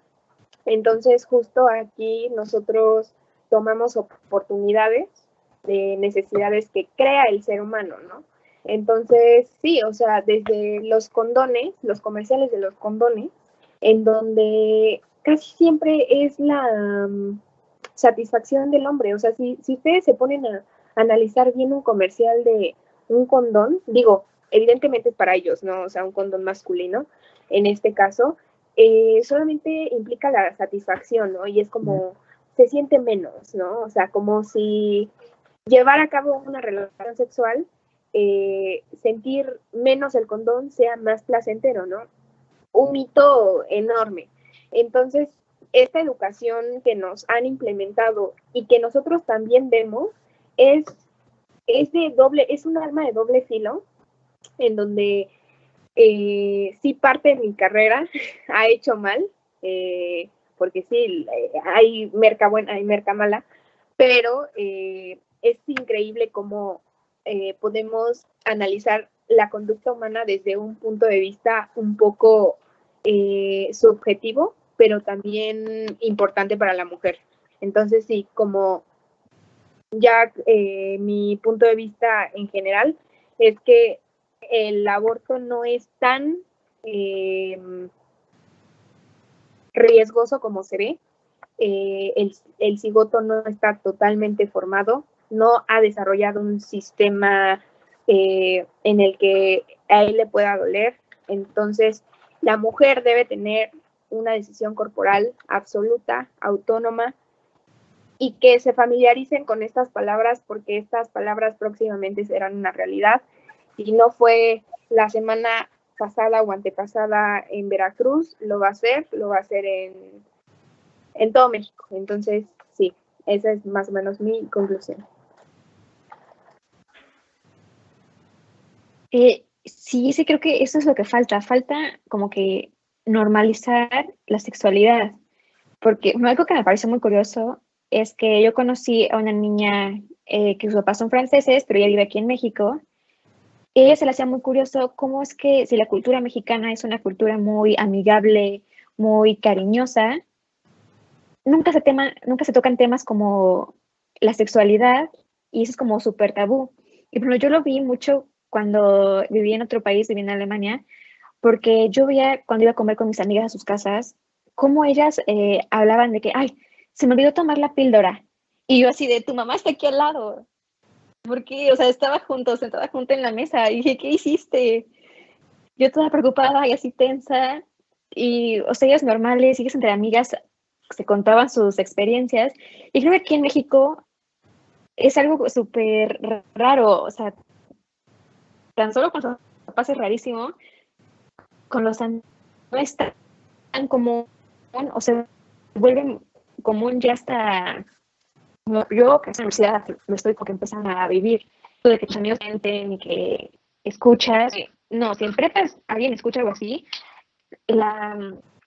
S2: Entonces, justo aquí nosotros tomamos oportunidades de necesidades que crea el ser humano, ¿no? Entonces, sí, o sea, desde los condones, los comerciales de los condones, en donde casi siempre es la mm, satisfacción del hombre, o sea, si, si ustedes se ponen a, analizar bien un comercial de un condón, digo, evidentemente es para ellos, ¿no? O sea, un condón masculino, en este caso, eh, solamente implica la satisfacción, ¿no? Y es como, se siente menos, ¿no? O sea, como si llevar a cabo una relación sexual, eh, sentir menos el condón sea más placentero, ¿no? Un mito enorme. Entonces, esta educación que nos han implementado y que nosotros también vemos, es, de doble, es un arma de doble filo, en donde eh, sí parte de mi carrera ha hecho mal, eh, porque sí, eh, hay merca buena, hay merca mala, pero es increíble cómo podemos analizar la conducta humana desde un punto de vista un poco subjetivo, pero también importante para la mujer. Entonces, sí, como ya eh, mi punto de vista en general es que el aborto no es tan eh, riesgoso como se ve. el, el cigoto no está totalmente formado, no ha desarrollado un sistema eh, en el que a él le pueda doler. Entonces, la mujer debe tener una decisión corporal absoluta, autónoma, y que se familiaricen con estas palabras porque estas palabras próximamente serán una realidad. Si no fue la semana pasada o antepasada en Veracruz, lo va a hacer, lo va a hacer en, en todo México. Entonces, sí, esa es más o menos mi conclusión.
S3: Eh, sí, sí, creo que eso es lo que falta. Falta como que normalizar la sexualidad. Porque algo que me parece muy curioso es que yo conocí a una niña eh, que sus papás son franceses, pero ella vive aquí en México. ella se le hacía muy curioso cómo es que si la cultura mexicana es una cultura muy amigable, muy cariñosa, nunca se, tema, nunca se tocan temas como la sexualidad y eso es como súper tabú. Y bueno, yo lo vi mucho cuando vivía en otro país, vivía en Alemania, porque yo veía cuando iba a comer con mis amigas a sus casas, cómo ellas eh, hablaban de que, ay, se me olvidó tomar la píldora. Y yo así de, tu mamá está aquí al lado. Porque, o sea, estaba junto, sentada junto en la mesa. Y dije, ¿qué hiciste? Yo toda preocupada y así tensa. Y, o sea, ellas normales, ellas entre amigas se contaban sus experiencias. Y creo que aquí en México es algo súper raro. O sea, tan solo con los papás es rarísimo, con los no es tan común, o se vuelve común ya hasta yo que en la universidad lo estoy porque empiezan a vivir, de que tus amigos sienten y que escuchas, no, si en prepas alguien escucha algo así, la,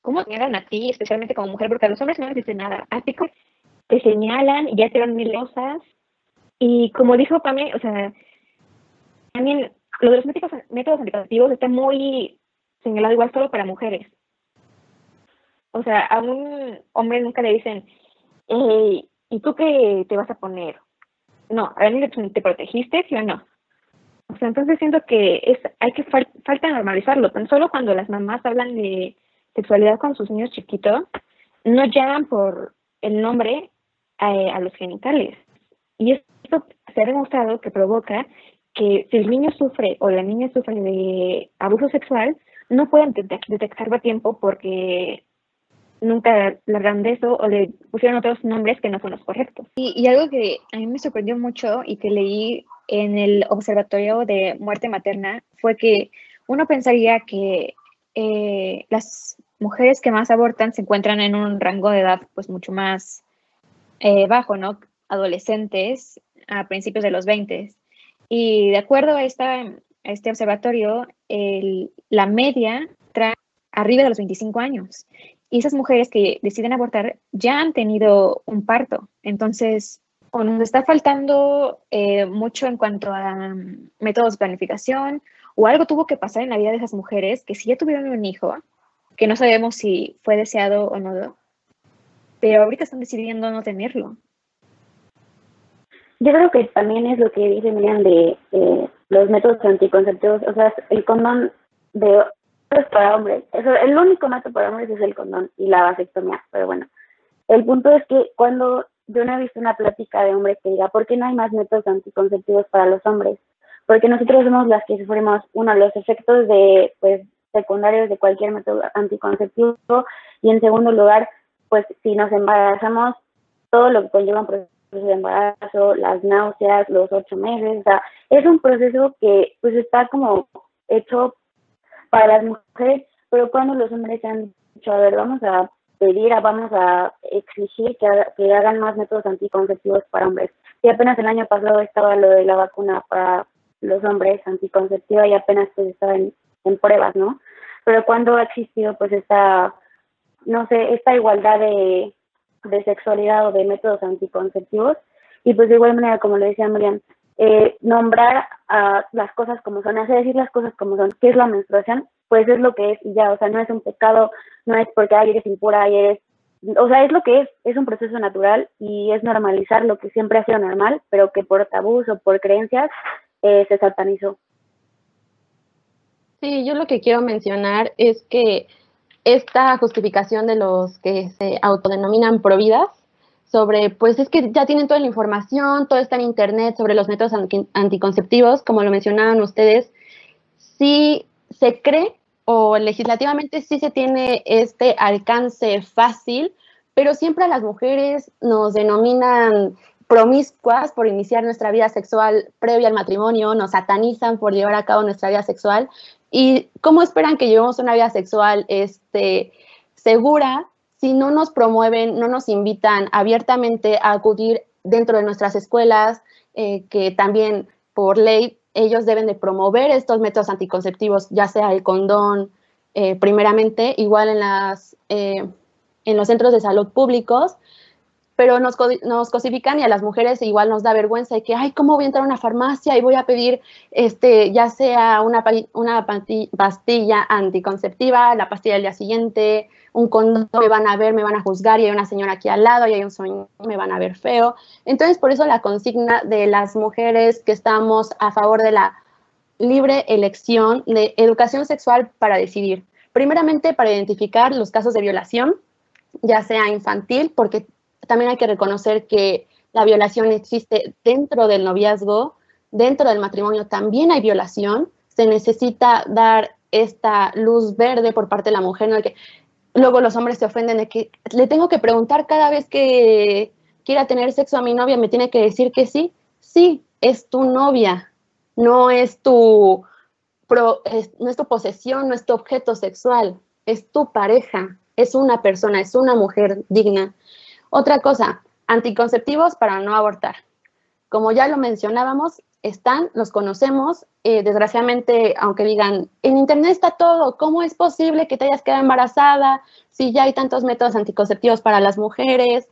S3: ¿cómo te a ti, especialmente como mujer? Porque a los hombres no les dicen nada, a ti te señalan y ya te van mil cosas, y como dijo Pame, o sea, también lo de los métodos, métodos anticonceptivos está muy señalado igual solo para mujeres. O sea, a un hombre nunca le dicen, ¿y tú qué te vas a poner? No, a ver, ¿te protegiste, sí o no? O sea, entonces siento que es hay que falta normalizarlo. Tan solo cuando las mamás hablan de sexualidad con sus niños chiquitos, no llaman por el nombre a, a los genitales. Y esto se ha demostrado que provoca que si el niño sufre o la niña sufre de abuso sexual, no pueden detectarlo a tiempo porque nunca largaron de eso o le pusieron otros nombres que no son los correctos. Y, algo que a mí me sorprendió mucho y que leí en el Observatorio de Muerte Materna fue que uno pensaría que eh, las mujeres que más abortan se encuentran en un rango de edad pues mucho más eh, bajo, ¿no? Adolescentes a principios de los 20. Y de acuerdo a, esta, este observatorio, la media trae arriba de los 25 años. Y esas mujeres que deciden abortar ya han tenido un parto. Entonces, o nos está faltando eh, mucho en cuanto a mm, métodos de planificación, o algo tuvo que pasar en la vida de esas mujeres que si ya tuvieron un hijo, que no sabemos si fue deseado o no, pero ahorita están decidiendo no tenerlo.
S4: Yo creo que también es lo que dice Miriam de eh, los métodos anticonceptivos, o sea, el condón de es para hombres, el único método para hombres es el condón y la vasectomía, pero bueno, el punto es que cuando yo no he visto una plática de hombres que diga, ¿por qué no hay más métodos anticonceptivos para los hombres? Porque nosotros somos las que sufrimos, uno, los efectos de, pues, secundarios de cualquier método anticonceptivo y en segundo lugar, pues, si nos embarazamos, todo lo que conlleva un proceso de embarazo, las náuseas, los ocho meses, es un proceso que pues está como hecho para las mujeres, pero cuando los hombres han dicho, a ver, vamos a pedir, vamos a exigir que, que hagan más métodos anticonceptivos para hombres. Y apenas el año pasado estaba lo de la vacuna para los hombres anticonceptiva y apenas pues estaba en, pruebas, ¿no? Pero cuando ha existido pues esta, no sé, esta igualdad de, de sexualidad o de métodos anticonceptivos. Y pues de igual manera, como le decía Marian, eh, nombrar a las cosas como son, hacer decir las cosas como son, qué es la menstruación, pues es lo que es y ya, o sea, no es un pecado, no es porque ay, eres impura y eres, o sea, es lo que es, es un proceso natural y es normalizar lo que siempre ha sido normal, pero que por tabús o por creencias eh, se satanizó.
S5: Sí, yo lo que quiero mencionar es que esta justificación de los que se autodenominan providas sobre, pues es que ya tienen toda la información, todo está en Internet sobre los métodos anticonceptivos, como lo mencionaban ustedes, sí se cree o legislativamente sí se tiene este alcance fácil, pero siempre a las mujeres nos denominan promiscuas por iniciar nuestra vida sexual previa al matrimonio, nos satanizan por llevar a cabo nuestra vida sexual. ¿Y cómo esperan que llevemos una vida sexual este, segura si no nos promueven, no nos invitan abiertamente a acudir dentro de nuestras escuelas, eh, que también por ley ellos deben de promover estos métodos anticonceptivos, ya sea el condón, eh, primeramente, igual en, las, eh, en los centros de salud públicos, pero nos, nos, cosifican y a las mujeres igual nos da vergüenza de que, ay, ¿cómo voy a entrar a una farmacia y voy a pedir, este, ya sea una, una pastilla anticonceptiva, la pastilla del día siguiente, un condón, me van a ver, me van a juzgar y hay una señora aquí al lado y hay un sueño, me van a ver feo. Entonces, por eso la consigna de las mujeres que estamos a favor de la libre elección de educación sexual para decidir. Primeramente, para identificar los casos de violación, ya sea infantil, porque también hay que reconocer que la violación existe dentro del noviazgo, dentro del matrimonio también hay violación. Se necesita dar esta luz verde por parte de la mujer, ¿no? que luego los hombres se ofenden de que le tengo que preguntar cada vez que quiera tener sexo a mi novia, me tiene que decir que sí. Sí, es tu novia, no es tu, no es tu posesión, no es tu objeto sexual, es tu pareja, es una persona, es una mujer digna. Otra cosa, anticonceptivos para no abortar. Como ya lo mencionábamos, están, los conocemos. Eh, desgraciadamente, aunque digan, en Internet está todo, ¿cómo es posible que te hayas quedado embarazada si ya hay tantos métodos anticonceptivos para las mujeres?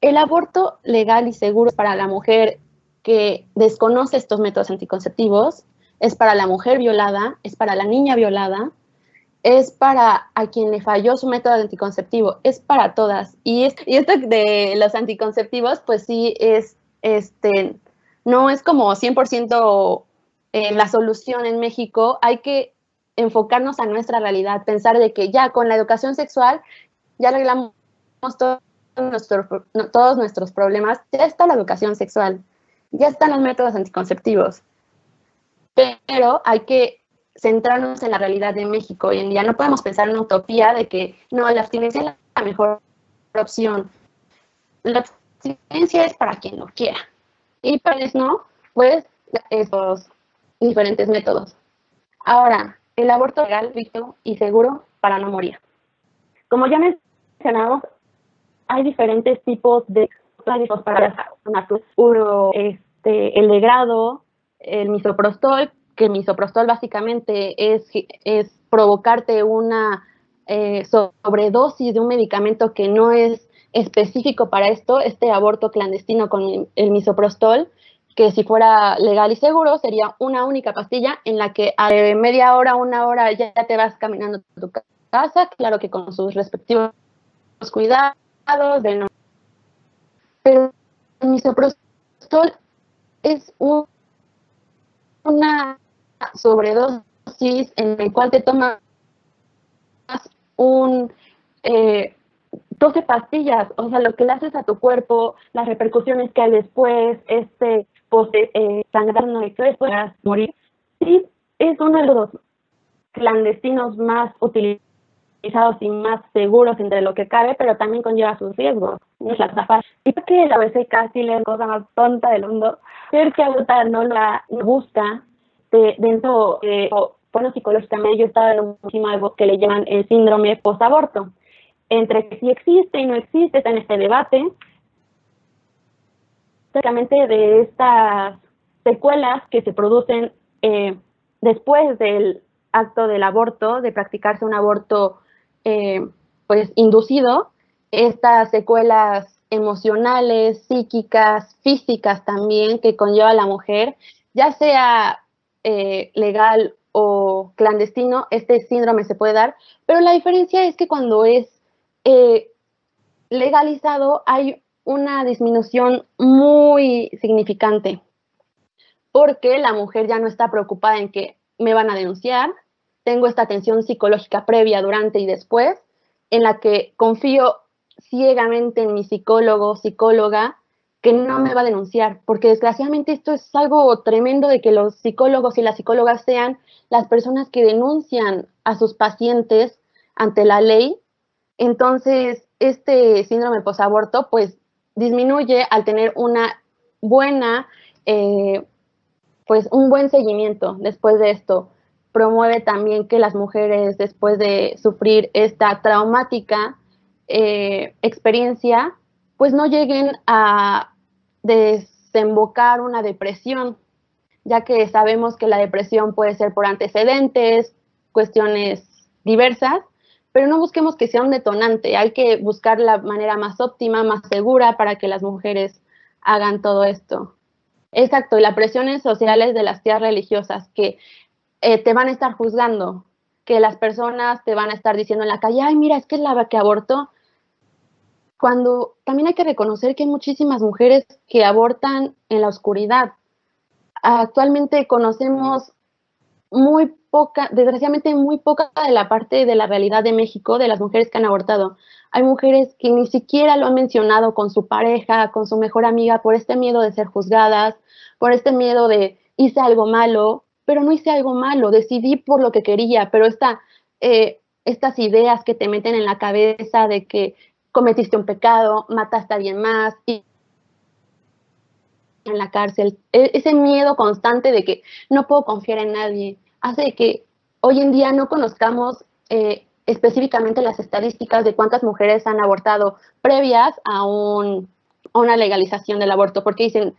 S5: El aborto legal y seguro para la mujer que desconoce estos métodos anticonceptivos es para la mujer violada, es para la niña violada, es para a quien le falló su método anticonceptivo, es para todas. Y, y esto de los anticonceptivos, pues sí, es, este, no es como 100% eh, la solución en México. Hay que enfocarnos a nuestra realidad, pensar de que ya con la educación sexual ya arreglamos todos nuestros problemas, ya está la educación sexual, ya están los métodos anticonceptivos. Pero hay que centrarnos en la realidad de México en día. No podemos pensar en una utopía de que no, la abstinencia es la mejor opción. La abstinencia es para quien lo quiera. Y para eso no, pues esos diferentes métodos. Ahora, el aborto legal, y seguro para no morir. Como ya mencionamos, hay diferentes tipos de plásticos para una este, el degrado, el misoprostol, que misoprostol básicamente es, es provocarte una eh, sobredosis de un medicamento que no es específico para esto, este aborto clandestino con el misoprostol, que si fuera legal y seguro sería una única pastilla en la que a media hora, una hora ya te vas caminando a tu casa, claro que con sus respectivos cuidados. Pero el misoprostol es un, una sobredosis en el cual te tomas un eh, 12 pastillas, o sea, lo que le haces a tu cuerpo, las repercusiones que hay después, este post eh, sangrando y que después morir, sí, es uno de los clandestinos más utilizados y más seguros entre lo que cabe, pero también conlleva sus riesgos. Es la Y porque la OSK casi la cosa más tonta del mundo, ser que Agota no la busca de, dentro, eh, bueno, psicológicamente yo estaba en un algo que le llaman el síndrome post-aborto entre si existe y no existe, está en este debate, básicamente de estas secuelas que se producen eh, después del acto del aborto, de practicarse un aborto eh, pues inducido, estas secuelas emocionales, psíquicas, físicas también que conlleva la mujer, ya sea eh, legal o clandestino, este síndrome se puede dar, pero la diferencia es que cuando es eh, legalizado hay una disminución muy significante, porque la mujer ya no está preocupada en que me van a denunciar, tengo esta atención psicológica previa, durante y después, en la que confío ciegamente en mi psicólogo, psicóloga, que no me va a denunciar, porque desgraciadamente esto es algo tremendo de que los psicólogos y las psicólogas sean las personas que denuncian a sus pacientes ante la ley. Entonces, este síndrome posaborto, pues, disminuye al tener una buena, eh, pues, un buen seguimiento después de esto. Promueve también que las mujeres, después de sufrir esta traumática eh, experiencia, pues no lleguen a desembocar una depresión, ya que sabemos que la depresión puede ser por antecedentes, cuestiones diversas, pero no busquemos que sea un detonante, hay que buscar la manera más óptima, más segura para que las mujeres hagan todo esto. Exacto, y las presiones sociales de las tías religiosas que eh, te van a estar juzgando, que las personas te van a estar diciendo en la calle, ay, mira, es que es la que abortó, cuando también hay que reconocer que hay muchísimas mujeres que abortan en la oscuridad. Actualmente conocemos muy poca, desgraciadamente muy poca de la parte de la realidad de México de las mujeres que han abortado. Hay mujeres que ni siquiera lo han mencionado con su pareja, con su mejor amiga, por este miedo de ser juzgadas, por este miedo de hice algo malo, pero no hice algo malo, decidí por lo que quería, pero esta, eh, estas ideas que te meten en la cabeza de que cometiste un pecado, mataste a alguien más y en la cárcel, e, ese miedo constante de que no puedo confiar en nadie, hace que hoy en día no conozcamos eh, específicamente las estadísticas de cuántas mujeres han abortado previas a, un, a una legalización del aborto, porque dicen,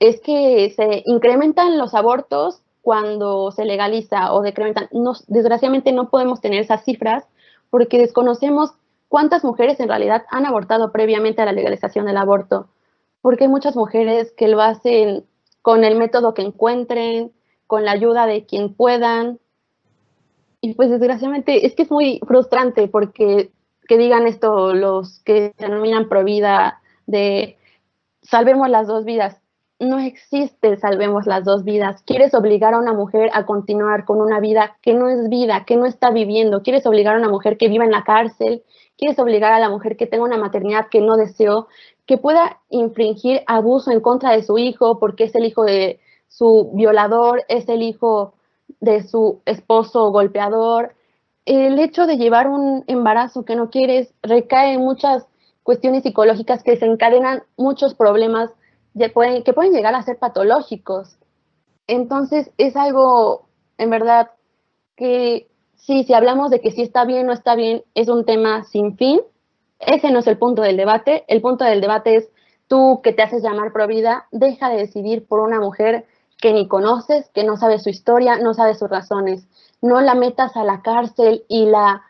S5: es que se incrementan los abortos cuando se legaliza o decrementan. desgraciadamente no podemos tener esas cifras porque desconocemos ¿Cuántas mujeres en realidad han abortado previamente a la legalización del aborto? Porque hay muchas mujeres que lo hacen con el método que encuentren, con la ayuda de quien puedan. Y pues desgraciadamente es que es muy frustrante porque que digan esto los que denominan pro vida de salvemos las dos vidas. No existe salvemos las dos vidas. Quieres obligar a una mujer a continuar con una vida que no es vida, que no está viviendo. Quieres obligar a una mujer que viva en la cárcel, quieres obligar a la mujer que tenga una maternidad que no deseó, que pueda infringir abuso en contra de su hijo porque es el hijo de su violador, es el hijo de su esposo golpeador. El hecho de llevar un embarazo que no quieres recae en muchas cuestiones psicológicas que desencadenan muchos problemas que pueden, llegar a ser patológicos. Entonces es algo, en verdad, que sí, si hablamos de que si está bien o no está bien, es un tema sin fin. Ese no es el punto del debate. El punto del debate es tú que te haces llamar provida, deja de decidir por una mujer que ni conoces, que no sabe su historia, no sabe sus razones. No la metas a la cárcel y la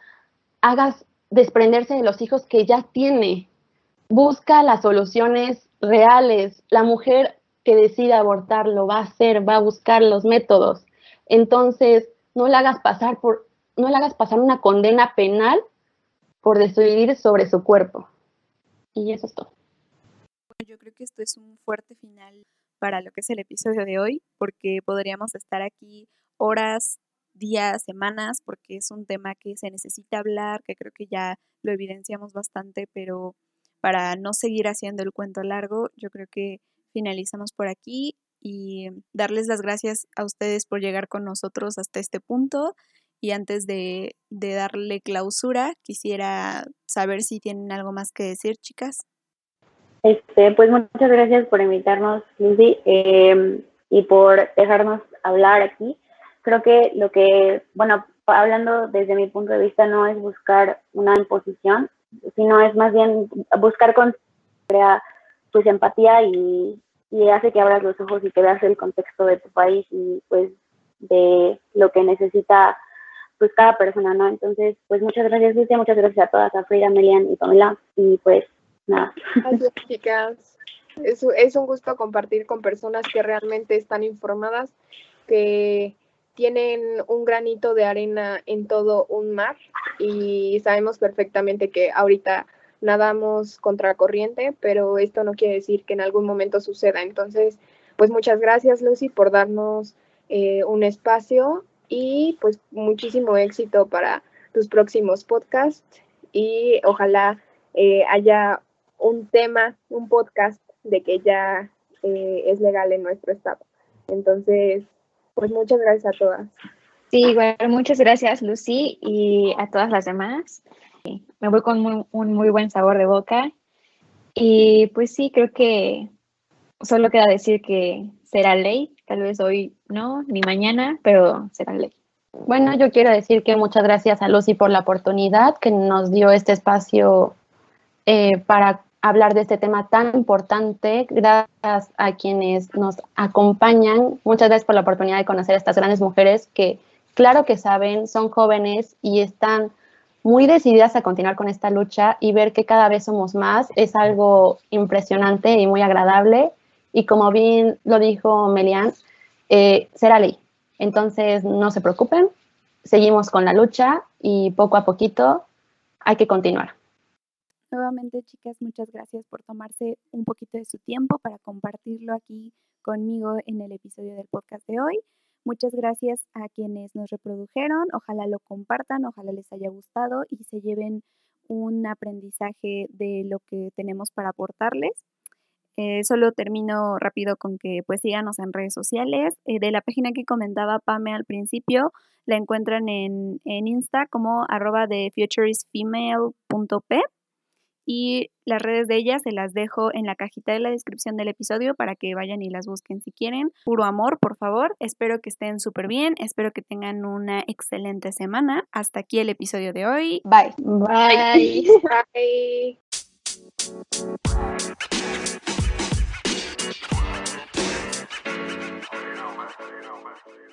S5: hagas desprenderse de los hijos que ya tiene. Busca las soluciones reales. La mujer que decida abortar lo va a hacer, va a buscar los métodos. Entonces, no la hagas pasar por no le hagas pasar una condena penal por decidir sobre su cuerpo. Y eso es todo.
S1: Yo creo que esto es un fuerte final para lo que es el episodio de hoy, porque podríamos estar aquí horas, días, semanas, porque es un tema que se necesita hablar, que creo que ya lo evidenciamos bastante, pero para no seguir haciendo el cuento largo, yo creo que finalizamos por aquí y darles las gracias a ustedes por llegar con nosotros hasta este punto. Y antes de, darle clausura, quisiera saber si tienen algo más que decir, chicas.
S4: Este, pues muchas gracias por invitarnos, Lucy, em, y por dejarnos hablar aquí. Creo que lo que, bueno, hablando desde mi punto de vista, no es buscar una imposición, sino es más bien buscar con crea pues empatía y, y hace que abras los ojos y que veas el contexto de tu país y pues de lo que necesita pues cada persona, ¿no? Entonces, pues muchas gracias, Lucia, muchas gracias a todas, a Frida, Melian y Pamela, y pues nada.
S2: Gracias, chicas. Es, es un gusto compartir con personas que realmente están informadas, que tienen un granito de arena en todo un mar y sabemos perfectamente que ahorita nadamos contracorriente, pero esto no quiere decir que en algún momento suceda. Entonces, pues muchas gracias Lucy por darnos eh, un espacio y pues muchísimo éxito para tus próximos podcasts y ojalá eh, haya un tema, un podcast de que ya eh, es legal en nuestro estado. Entonces, pues muchas gracias a todas.
S3: Sí, igual, muchas gracias Lucy y a todas las demás. Me voy con un muy buen sabor de boca y pues sí, creo que solo queda decir que será ley, tal vez hoy no, ni mañana, pero será ley.
S5: Bueno, yo quiero decir que muchas gracias a Lucy por la oportunidad que nos dio este espacio eh, para hablar de este tema tan importante. Gracias a quienes nos acompañan. Muchas gracias por la oportunidad de conocer a estas grandes mujeres que, claro que saben, son jóvenes y están muy decididas a continuar con esta lucha y ver que cada vez somos más es algo impresionante y muy agradable. Y como bien lo dijo Melian, eh, será ley. Entonces, no se preocupen, seguimos con la lucha y poco a poquito hay que continuar.
S1: Nuevamente, chicas, muchas gracias por tomarse un poquito de su tiempo para compartirlo aquí conmigo en el episodio del podcast de hoy. Muchas gracias a quienes nos reprodujeron. Ojalá lo compartan, ojalá les haya gustado y se lleven un aprendizaje de lo que tenemos para aportarles. Eh, solo termino rápido con que pues síganos en redes sociales. Eh, de la página que comentaba Pame al principio, la encuentran en, en Insta como arroba de futurisfemale.p y las redes de ella se las dejo en la cajita de la descripción del episodio para que vayan y las busquen si quieren. Puro amor, por favor. Espero que estén súper bien. Espero que tengan una excelente semana. Hasta aquí el episodio de hoy. Bye.
S3: Bye.
S2: Bye.